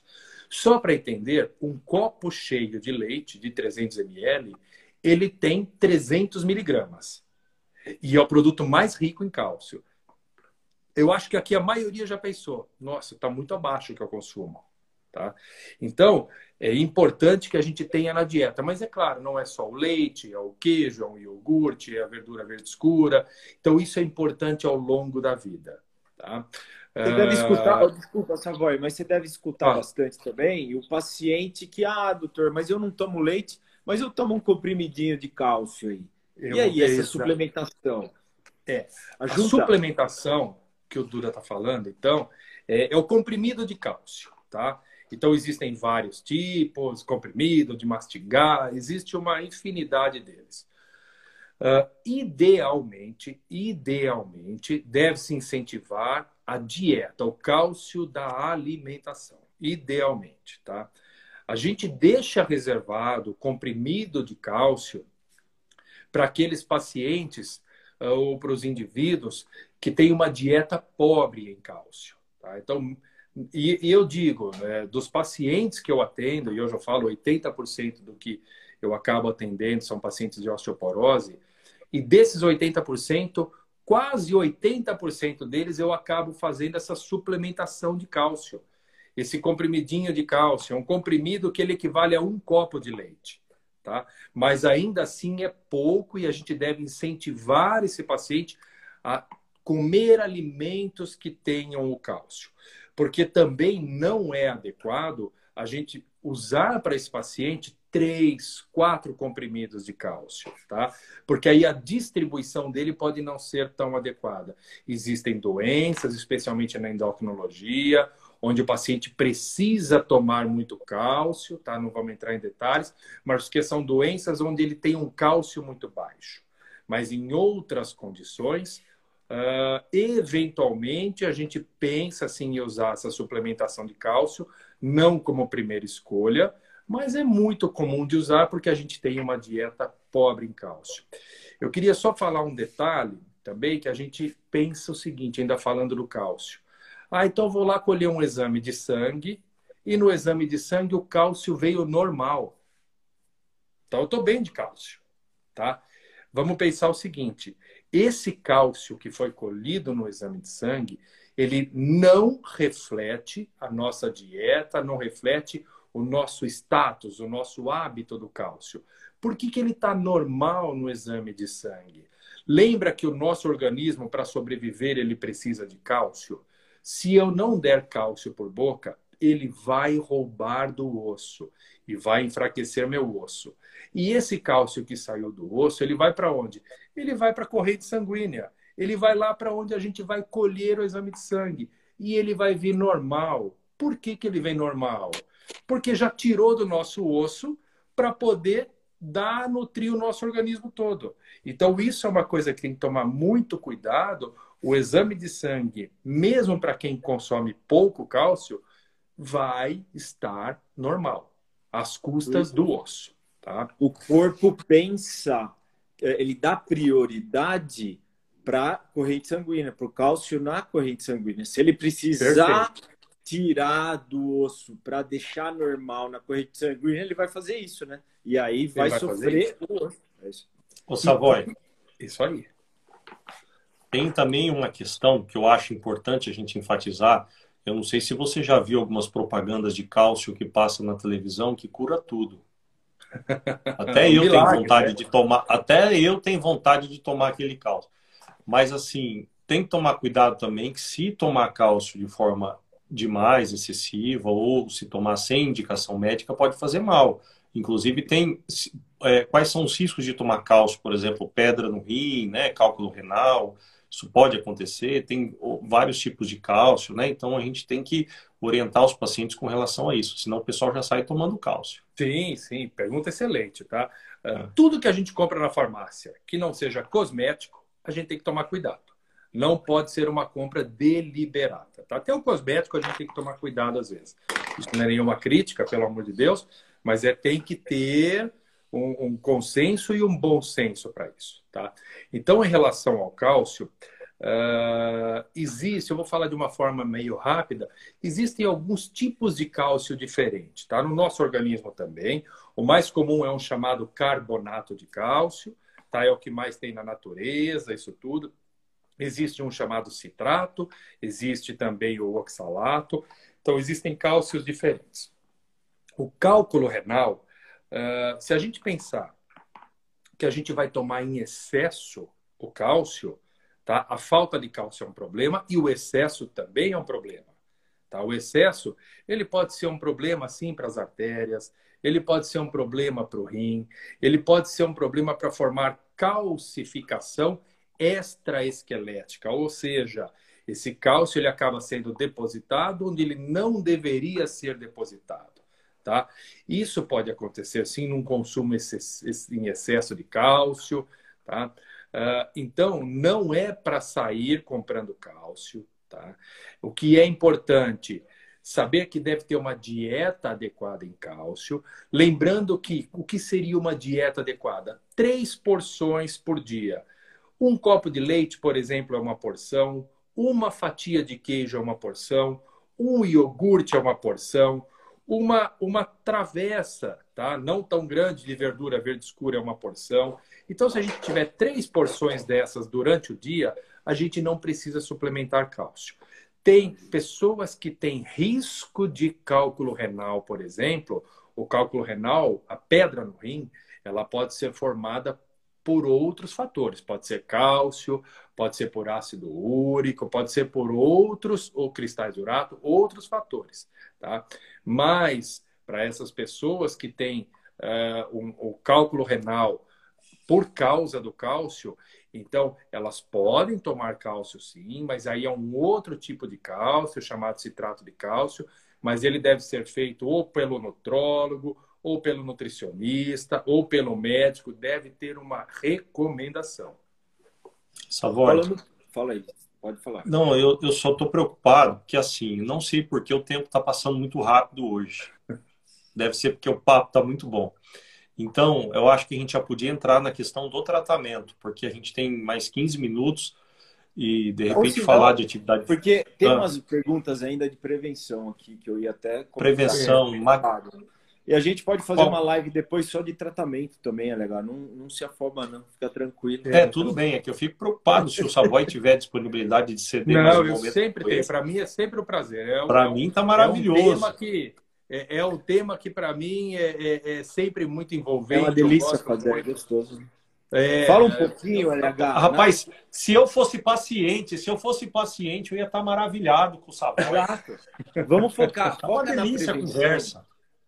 Só para entender, um copo cheio de leite de 300 ml, ele tem 300 miligramas. E é o produto mais rico em cálcio. Eu acho que aqui a maioria já pensou, nossa, está muito abaixo do que eu consumo. Tá? Então, é importante que a gente tenha na dieta. Mas é claro, não é só o leite, é o queijo, é o iogurte, é a verdura verde escura. Então, isso é importante ao longo da vida. Tá? Você deve escutar, oh, desculpa, Savoy, mas você deve escutar ah. bastante também o paciente que, ah, doutor, mas eu não tomo leite, mas eu tomo um comprimidinho de cálcio aí. Eu e aí, essa suplementação? É, a suplementação que o Dura está falando, então, é, é o comprimido de cálcio, tá? Então, existem vários tipos, comprimido, de mastigar, existe uma infinidade deles. Uh, idealmente, idealmente, deve-se incentivar a dieta, o cálcio da alimentação. Idealmente, tá? A gente deixa reservado o comprimido de cálcio para aqueles pacientes uh, ou para os indivíduos que têm uma dieta pobre em cálcio. Tá? Então, E, e eu digo, né, dos pacientes que eu atendo, e hoje eu falo 80% do que eu acabo atendendo são pacientes de osteoporose, e desses 80%, quase 80% deles eu acabo fazendo essa suplementação de cálcio. Esse comprimidinho de cálcio, é um comprimido que ele equivale a um copo de leite. Tá? Mas ainda assim é pouco e a gente deve incentivar esse paciente a comer alimentos que tenham o cálcio. Porque também não é adequado a gente usar para esse paciente três, quatro comprimidos de cálcio, tá? Porque aí a distribuição dele pode não ser tão adequada. Existem doenças, especialmente na endocrinologia, onde o paciente precisa tomar muito cálcio, tá? Não vamos entrar em detalhes, mas que são doenças onde ele tem um cálcio muito baixo. Mas em outras condições, uh, eventualmente a gente pensa assim, em usar essa suplementação de cálcio, não como primeira escolha, mas é muito comum de usar porque a gente tem uma dieta pobre em cálcio. Eu queria só falar um detalhe também que a gente pensa o seguinte, ainda falando do cálcio. Ah, então vou lá colher um exame de sangue e no exame de sangue o cálcio veio normal. Então eu estou bem de cálcio, tá? Vamos pensar o seguinte: esse cálcio que foi colhido no exame de sangue, ele não reflete a nossa dieta, não reflete o nosso status, o nosso hábito do cálcio. Por que, que ele está normal no exame de sangue? Lembra que o nosso organismo, para sobreviver, ele precisa de cálcio? Se eu não der cálcio por boca, ele vai roubar do osso e vai enfraquecer meu osso. E esse cálcio que saiu do osso, ele vai para onde? Ele vai para a corrente sanguínea. Ele vai lá para onde a gente vai colher o exame de sangue. E ele vai vir normal. Por que, que ele vem normal? porque já tirou do nosso osso para poder dar, nutrir o nosso organismo todo. Então, isso é uma coisa que tem que tomar muito cuidado. O exame de sangue, mesmo para quem consome pouco cálcio, vai estar normal, às custas do osso. Tá? O corpo pensa, é, ele dá prioridade para corrente sanguínea, para o cálcio na corrente sanguínea. Se ele precisar Perfeito tirar do osso para deixar normal na corrente sanguínea, ele vai fazer isso, né? E aí vai, vai sofrer o osso. É Ô, Savoy. Isso aí. Tem também uma questão que eu acho importante a gente enfatizar. Eu não sei se você já viu algumas propagandas de cálcio que passam na televisão que cura tudo. Até é um eu milagre, tenho vontade né? de tomar, até eu tenho vontade de tomar aquele cálcio. Mas assim, tem que tomar cuidado também que se tomar cálcio de forma demais, excessiva, ou se tomar sem indicação médica, pode fazer mal. Inclusive, tem é, quais são os riscos de tomar cálcio, por exemplo, pedra no rim, né, cálculo renal, isso pode acontecer, tem vários tipos de cálcio, né? Então a gente tem que orientar os pacientes com relação a isso, senão o pessoal já sai tomando cálcio. Sim, sim, pergunta excelente, tá? É. Tudo que a gente compra na farmácia que não seja cosmético, a gente tem que tomar cuidado. Não pode ser uma compra deliberada. Tá? Até o cosmético a gente tem que tomar cuidado às vezes. Isso não é nenhuma crítica, pelo amor de Deus, mas é tem que ter um, um consenso e um bom senso para isso. Tá? Então, em relação ao cálcio, uh, existe, eu vou falar de uma forma meio rápida, existem alguns tipos de cálcio diferentes. Tá? No nosso organismo também. O mais comum é um chamado carbonato de cálcio, tá? é o que mais tem na natureza, isso tudo. Existe um chamado citrato, existe também o oxalato. Então, existem cálcios diferentes. O cálculo renal, uh, se a gente pensar que a gente vai tomar em excesso o cálcio, tá? a falta de cálcio é um problema e o excesso também é um problema. Tá? O excesso ele pode ser um problema, sim, para as artérias, ele pode ser um problema para o rim, ele pode ser um problema para formar calcificação extraesquelética, ou seja, esse cálcio ele acaba sendo depositado onde ele não deveria ser depositado. Tá? Isso pode acontecer sim num consumo em excesso de cálcio. Tá? Uh, então, não é para sair comprando cálcio. Tá? O que é importante, saber que deve ter uma dieta adequada em cálcio. Lembrando que o que seria uma dieta adequada? Três porções por dia. Um copo de leite, por exemplo, é uma porção. Uma fatia de queijo é uma porção. um iogurte é uma porção, uma, uma travessa, tá? não tão grande de verdura verde escura é uma porção. Então, se a gente tiver três porções dessas durante o dia, a gente não precisa suplementar cálcio. Tem pessoas que têm risco de cálculo renal, por exemplo. O cálculo renal, a pedra no rim, ela pode ser formada por outros fatores. Pode ser cálcio, pode ser por ácido úrico, pode ser por outros, ou cristais de urato, outros fatores. Tá? Mas, para essas pessoas que têm uh, um, o cálculo renal por causa do cálcio, então elas podem tomar cálcio sim, mas aí é um outro tipo de cálcio, chamado citrato de cálcio, mas ele deve ser feito ou pelo nutrólogo, ou pelo nutricionista, ou pelo médico, deve ter uma recomendação. Savoy. Fala aí, pode falar. Não, eu, eu só estou preocupado que, assim, não sei porque o tempo está passando muito rápido hoje. Deve ser porque o papo está muito bom. Então, eu acho que a gente já podia entrar na questão do tratamento, porque a gente tem mais 15 minutos e, de repente, falar de atividade Porque tem ah. umas perguntas ainda de prevenção aqui, que eu ia até... Prevenção, é, e a gente pode fazer Bom, uma live depois só de tratamento também, é legal. Não, não se afoba, não. Fica tranquilo. É, tudo bem. É que eu fico preocupado se o Savoy tiver disponibilidade de ceder Não, um eu sempre tenho. Para mim é sempre um prazer. É para mim tá maravilhoso. É um tema que, é, é um tema que para mim é, é, é, sempre muito envolvente. É uma delícia fazer, muito. é gostoso. É, Fala um pouquinho, LH. Rapaz, né? se eu fosse paciente, se eu fosse paciente, eu ia estar maravilhado com o Savoy. Exato. Vamos focar. É uma delícia a conversa.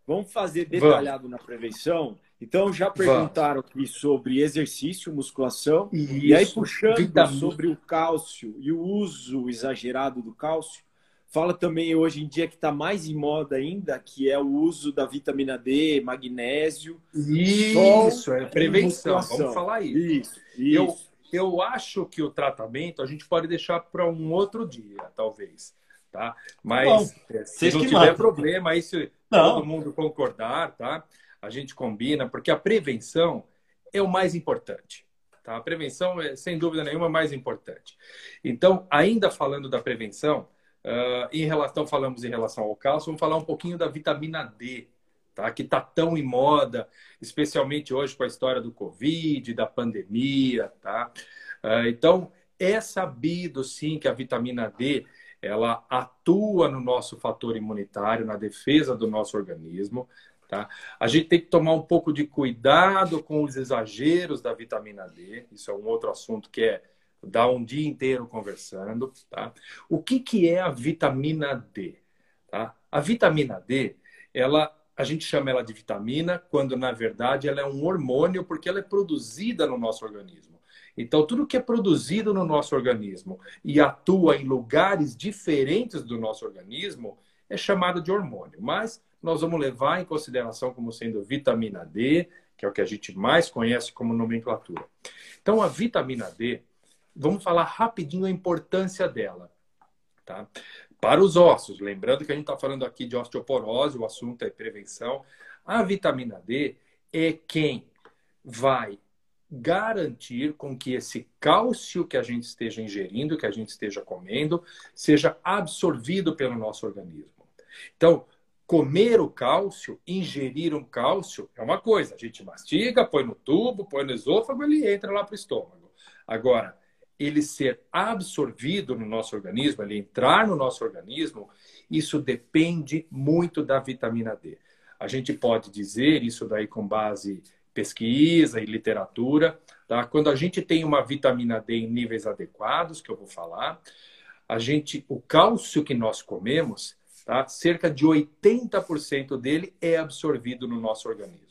Vamos fazer detalhado Vamos. na prevenção. Então, já perguntaram Vamos. aqui sobre exercício, musculação. Isso. E aí, puxando Vitamina. sobre o cálcio e o uso exagerado do cálcio, fala também hoje em dia que está mais em moda ainda, que é o uso da vitamina D, magnésio. Isso, é prevenção. Vamos falar isso. isso, isso. Eu, eu acho que o tratamento a gente pode deixar para um outro dia, talvez. Tá? Mas Bom, é, se não tiver matam. problema, aí se não. todo mundo concordar, tá? A gente combina, porque a prevenção é o mais importante. Tá? A prevenção é, sem dúvida nenhuma, mais importante. Então, ainda falando da prevenção, uh, em relação, falamos em relação ao cálcio, vamos falar um pouquinho da vitamina D, tá? que está tão em moda, especialmente hoje com a história do Covid, da pandemia. Tá? Uh, então, é sabido, sim, que a vitamina D ela atua no nosso fator imunitário, na defesa do nosso organismo. Tá? A gente tem que tomar um pouco de cuidado com os exageros da vitamina D. Isso é um outro assunto que é dar um dia inteiro conversando. Tá? O que, que é a vitamina D? Tá? A vitamina D, ela, a gente chama ela de vitamina quando na verdade ela é um hormônio porque ela é produzida no nosso organismo. Então, tudo que é produzido no nosso organismo e atua em lugares diferentes do nosso organismo é chamado de hormônio. Mas nós vamos levar em consideração como sendo vitamina D, que é o que a gente mais conhece como nomenclatura. Então, a vitamina D, vamos falar rapidinho a importância dela. Tá? Para os ossos, lembrando que a gente está falando aqui de osteoporose, o assunto é prevenção. A vitamina D é quem vai garantir com que esse cálcio que a gente esteja ingerindo, que a gente esteja comendo, seja absorvido pelo nosso organismo. Então, comer o cálcio, ingerir um cálcio, é uma coisa. A gente mastiga, põe no tubo, põe no esôfago, ele entra lá para o estômago. Agora, ele ser absorvido no nosso organismo, ele entrar no nosso organismo, isso depende muito da vitamina D. A gente pode dizer isso daí com base pesquisa e literatura. Tá? Quando a gente tem uma vitamina D em níveis adequados, que eu vou falar, a gente, o cálcio que nós comemos, tá? cerca de 80% dele é absorvido no nosso organismo.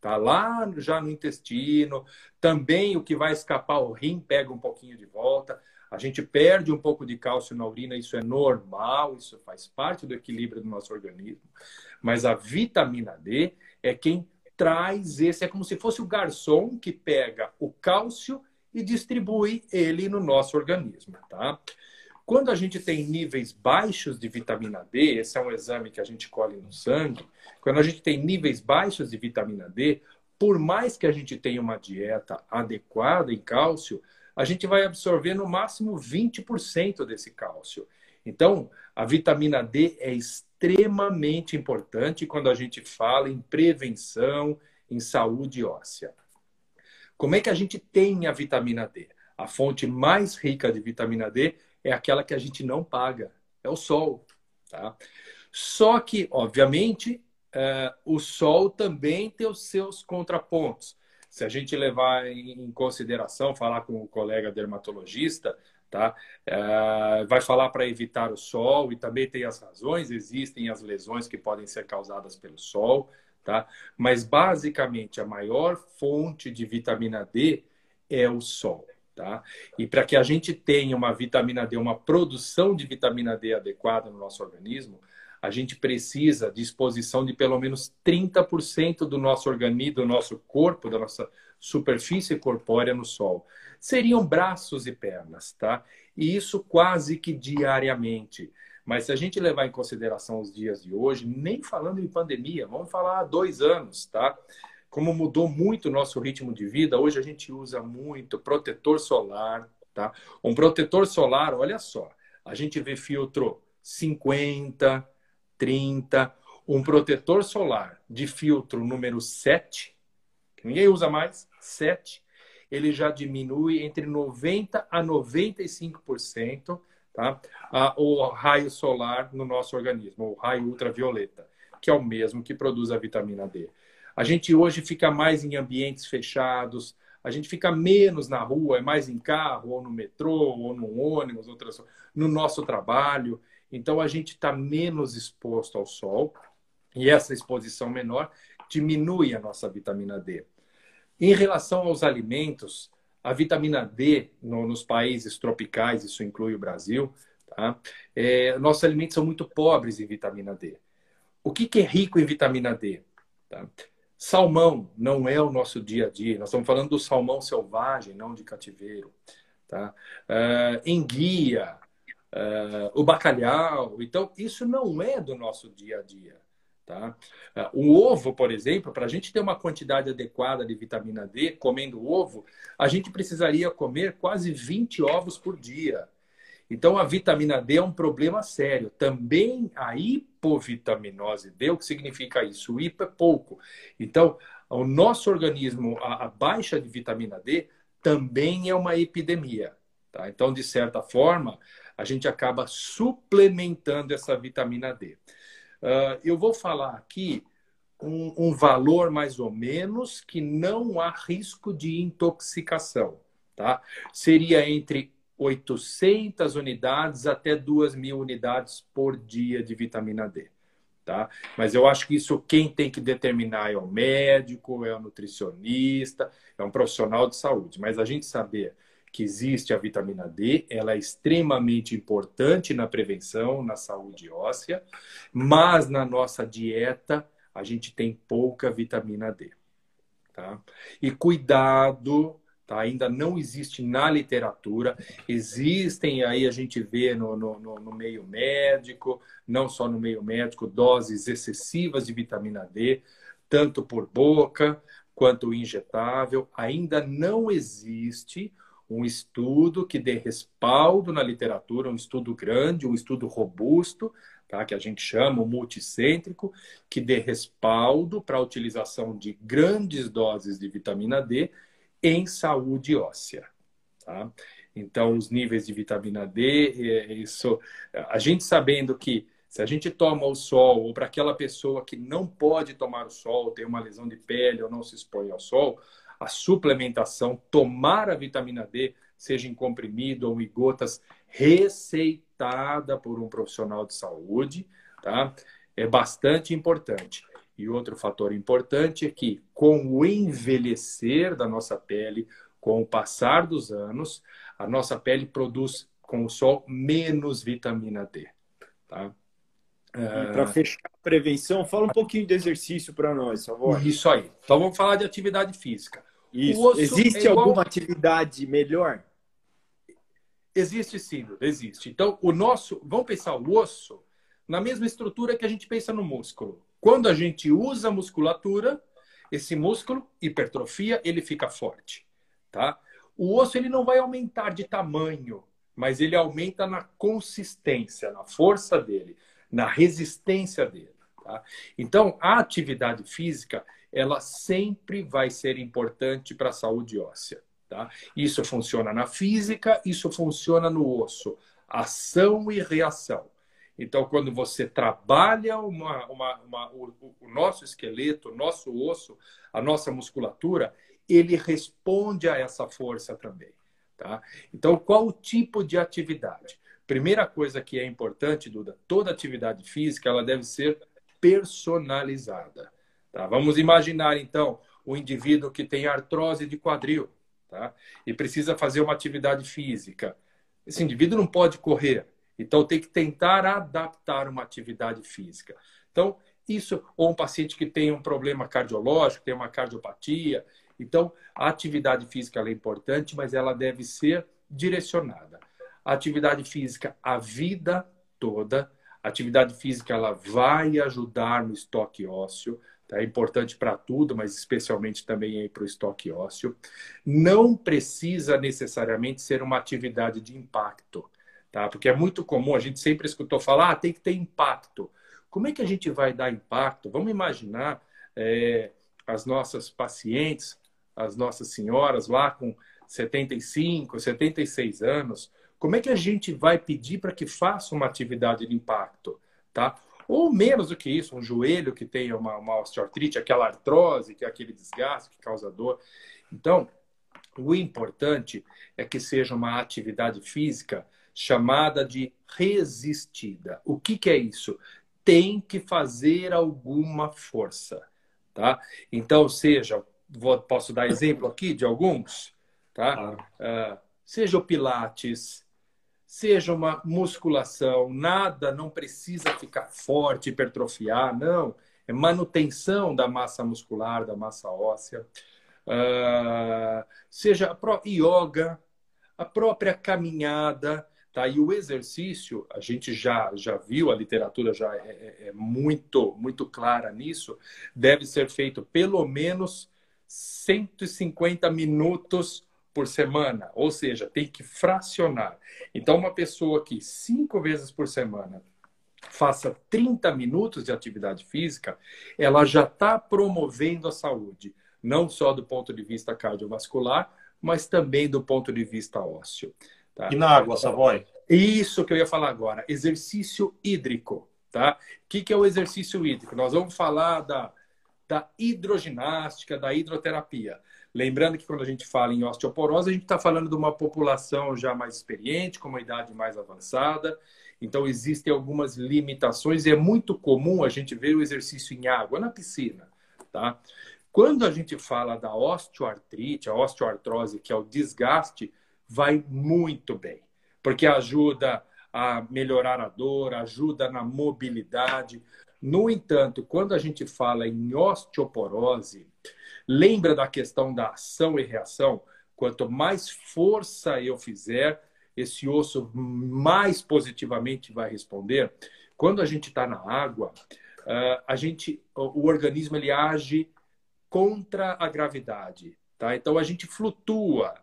Tá lá já no intestino, também o que vai escapar o rim pega um pouquinho de volta. A gente perde um pouco de cálcio na urina, isso é normal, isso faz parte do equilíbrio do nosso organismo. Mas a vitamina D é quem traz esse, é como se fosse o garçom que pega o cálcio e distribui ele no nosso organismo, tá? Quando a gente tem níveis baixos de vitamina D, esse é um exame que a gente colhe no sangue, quando a gente tem níveis baixos de vitamina D, por mais que a gente tenha uma dieta adequada em cálcio, a gente vai absorver no máximo 20% desse cálcio. Então, a vitamina D é extremamente importante quando a gente fala em prevenção, em saúde óssea. Como é que a gente tem a vitamina D? A fonte mais rica de vitamina D é aquela que a gente não paga, é o sol. Tá? Só que, obviamente, é, o sol também tem os seus contrapontos. Se a gente levar em consideração, falar com o colega dermatologista, tá? É, vai falar para evitar o sol e também tem as razões, existem as lesões que podem ser causadas pelo sol, tá? Mas basicamente a maior fonte de vitamina D é o sol. Tá? E para que a gente tenha uma vitamina D, uma produção de vitamina D adequada no nosso organismo, a gente precisa de exposição de pelo menos 30% do nosso organismo, do nosso corpo, da nossa superfície corpórea no sol. Seriam braços e pernas, tá? E isso quase que diariamente. Mas se a gente levar em consideração os dias de hoje, nem falando em pandemia, vamos falar há dois anos, tá? como mudou muito o nosso ritmo de vida, hoje a gente usa muito protetor solar, tá? Um protetor solar, olha só, a gente vê filtro 50, 30, um protetor solar de filtro número 7, que ninguém usa mais, 7, ele já diminui entre 90 a 95%, tá? o raio solar no nosso organismo, o raio ultravioleta, que é o mesmo que produz a vitamina D. A gente hoje fica mais em ambientes fechados, a gente fica menos na rua, é mais em carro, ou no metrô, ou no ônibus, no nosso trabalho. Então a gente está menos exposto ao sol e essa exposição menor diminui a nossa vitamina D. Em relação aos alimentos, a vitamina D no, nos países tropicais, isso inclui o Brasil, tá? É, nossos alimentos são muito pobres em vitamina D. O que, que é rico em vitamina D? Tá? Salmão não é o nosso dia a dia. Nós estamos falando do salmão selvagem, não de cativeiro. Tá? Uh, enguia, uh, o bacalhau. Então, isso não é do nosso dia a dia. Tá? Uh, o ovo, por exemplo, para a gente ter uma quantidade adequada de vitamina D, comendo ovo, a gente precisaria comer quase 20 ovos por dia. Então, a vitamina D é um problema sério. Também a hipovitaminose D, o que significa isso? O hipo é pouco. Então, o nosso organismo, a, a baixa de vitamina D, também é uma epidemia. Tá? Então, de certa forma, a gente acaba suplementando essa vitamina D. Uh, eu vou falar aqui um, um, valor mais ou menos que não há risco de intoxicação. Tá? Seria entre 800 unidades até 2 mil unidades por dia de vitamina D. Tá? Mas eu acho que isso quem tem que determinar é o médico, é o nutricionista, é um profissional de saúde. Mas a gente saber que existe a vitamina D, ela é extremamente importante na prevenção, na saúde óssea, mas na nossa dieta a gente tem pouca vitamina D. Tá? E cuidado Tá? Ainda não existe na literatura, existem aí, a gente vê no, no, no, meio médico, não só no meio médico, doses excessivas de vitamina D, tanto por boca quanto injetável. Ainda não existe um estudo que dê respaldo na literatura, um estudo grande, um estudo robusto, tá? que a gente chama o multicêntrico, que dê respaldo para a utilização de grandes doses de vitamina D em saúde óssea. Tá? Então, os níveis de vitamina D, é, isso, a gente sabendo que se a gente toma o sol, ou para aquela pessoa que não pode tomar o sol, tem uma lesão de pele ou não se expõe ao sol, a suplementação, tomar a vitamina D, seja em comprimido ou em gotas, receitada por um profissional de saúde, tá? É bastante importante. E outro fator importante é que, com o envelhecer da nossa pele, com o passar dos anos, a nossa pele produz com o sol menos vitamina D. Tá? Para ah, fechar a prevenção, fala um pouquinho de exercício para nós, favor. Isso aí. Então vamos falar de atividade física. Isso. Existe é igual... alguma atividade melhor? Existe sim, existe. Então, o nosso, vamos pensar o osso na mesma estrutura que a gente pensa no músculo. Quando a gente usa a musculatura, esse músculo hipertrofia, ele fica forte, tá? O osso ele não vai aumentar de tamanho, mas ele aumenta na consistência, na força dele, na resistência dele. Tá? Então, a atividade física, ela sempre vai ser importante para a saúde óssea. Tá? Isso funciona na física, isso funciona no osso. Ação e reação. Então, quando você trabalha uma, uma, uma, o, o, nosso esqueleto, o nosso osso, a nossa musculatura, ele responde a essa força também. Tá? Então, qual o tipo de atividade? Primeira coisa que é importante, Duda, toda atividade física ela deve ser personalizada. Tá? Vamos imaginar, então, o indivíduo que tem artrose de quadril tá? e precisa fazer uma atividade física. Esse indivíduo não pode correr, então tem que tentar adaptar uma atividade física. Então, isso, ou um paciente que tem um problema cardiológico, tem uma cardiopatia. Então, a atividade física é importante, mas ela deve ser direcionada. Atividade física a vida toda. Atividade física ela vai ajudar no estoque ósseo. Tá? É importante para tudo, mas especialmente também para o estoque ósseo. Não precisa necessariamente ser uma atividade de impacto, tá? Porque é muito comum, a gente sempre escutou falar, ah, tem que ter impacto. Como é que a gente vai dar impacto? Vamos imaginar é, as nossas pacientes, as nossas senhoras lá com 75, 76 anos, como é que a gente vai pedir para que faça uma atividade de impacto, tá? Ou menos do que isso, um joelho que tem uma, uma osteoartrite, aquela artrose, que é aquele desgaste que causa dor. Então, o importante é que seja uma atividade física chamada de resistida. O que, que é isso? Tem que fazer alguma força, tá? Então, seja, vou, posso dar exemplo aqui de alguns, tá? Uh, seja o Pilates, seja uma musculação, nada não precisa ficar forte, hipertrofiar, não. É manutenção da massa muscular, da massa óssea. Uh, seja a pró yoga, a própria caminhada, tá? E o exercício, a gente já, já viu, a literatura já é, é, é muito, muito clara nisso, deve ser feito pelo menos 150 minutos por semana, ou seja, tem que fracionar. Então, uma pessoa que cinco vezes por semana faça 30 minutos de atividade física, ela já está promovendo a saúde, não só do ponto de vista cardiovascular, mas também do ponto de vista ósseo. Tá? E na água, Savoy? Isso que eu ia falar agora, exercício hídrico. Tá? O que, que é o exercício hídrico? Nós vamos falar da, da hidroginástica, da hidroterapia. Lembrando que quando a gente fala em osteoporose, a gente está falando de uma população já mais experiente, com uma idade mais avançada. Então, existem algumas limitações e é muito comum a gente ver o exercício em água, na piscina. Tá? Quando a gente fala da osteoartrite, a osteoartrose, que é o desgaste, vai muito bem, porque ajuda a melhorar a dor, ajuda na mobilidade. No entanto, quando a gente fala em osteoporose, Lembra da questão da ação e reação? Quanto mais força eu fizer, esse osso mais positivamente vai responder. Quando a gente está na água, ah, a gente, o organismo ele age contra a gravidade, tá? Então a gente flutua.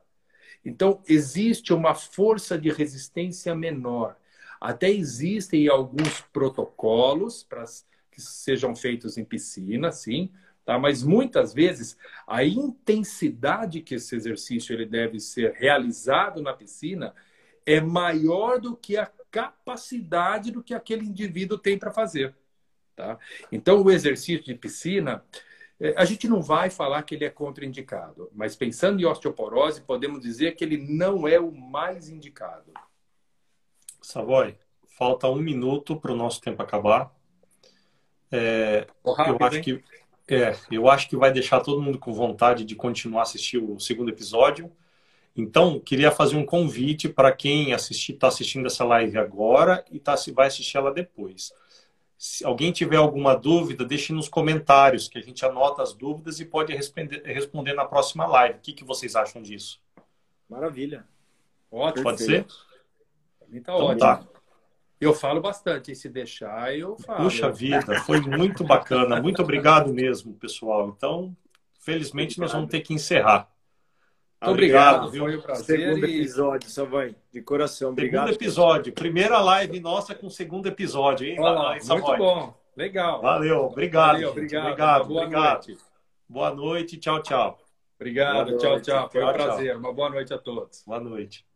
Então existe uma força de resistência menor. Até existem alguns protocolos para que sejam feitos em piscina, sim, Tá? Mas muitas vezes a intensidade que esse exercício ele deve ser realizado na piscina é maior do que a capacidade do que aquele indivíduo tem para fazer. Tá? Então, o exercício de piscina, é, a gente não vai falar que ele é contraindicado, mas pensando em osteoporose, podemos dizer que ele não é o mais indicado. Savoy, falta um minuto para o nosso tempo acabar. É, rápido, eu acho hein? que é, eu acho que vai deixar todo mundo com vontade de continuar a assistir o segundo episódio. Então, queria fazer um convite para quem está assistindo essa live agora e tá, vai assistir ela depois. Se alguém tiver alguma dúvida, deixe nos comentários, que a gente anota as dúvidas e pode responder, responder na próxima live. O que, que vocês acham disso? Maravilha. Ótimo. Pode ser? Para mim tá então, ótimo. Tá. Eu falo bastante, e se deixar, eu falo. Puxa vida, foi muito bacana. Muito obrigado mesmo, pessoal. Então, felizmente, nós vamos ter que encerrar. obrigado, obrigado foi um prazer. Segundo e... episódio, Savoy, de coração. Obrigado. Segundo episódio, primeira live nossa com segundo episódio, hein? Olá, muito bom, legal. Valeu, obrigado. Valeu, obrigado, obrigado. Boa obrigado. noite. Boa noite, tchau, tchau. Obrigado, tchau, tchau. Foi um prazer. Uma boa noite a todos. Boa noite.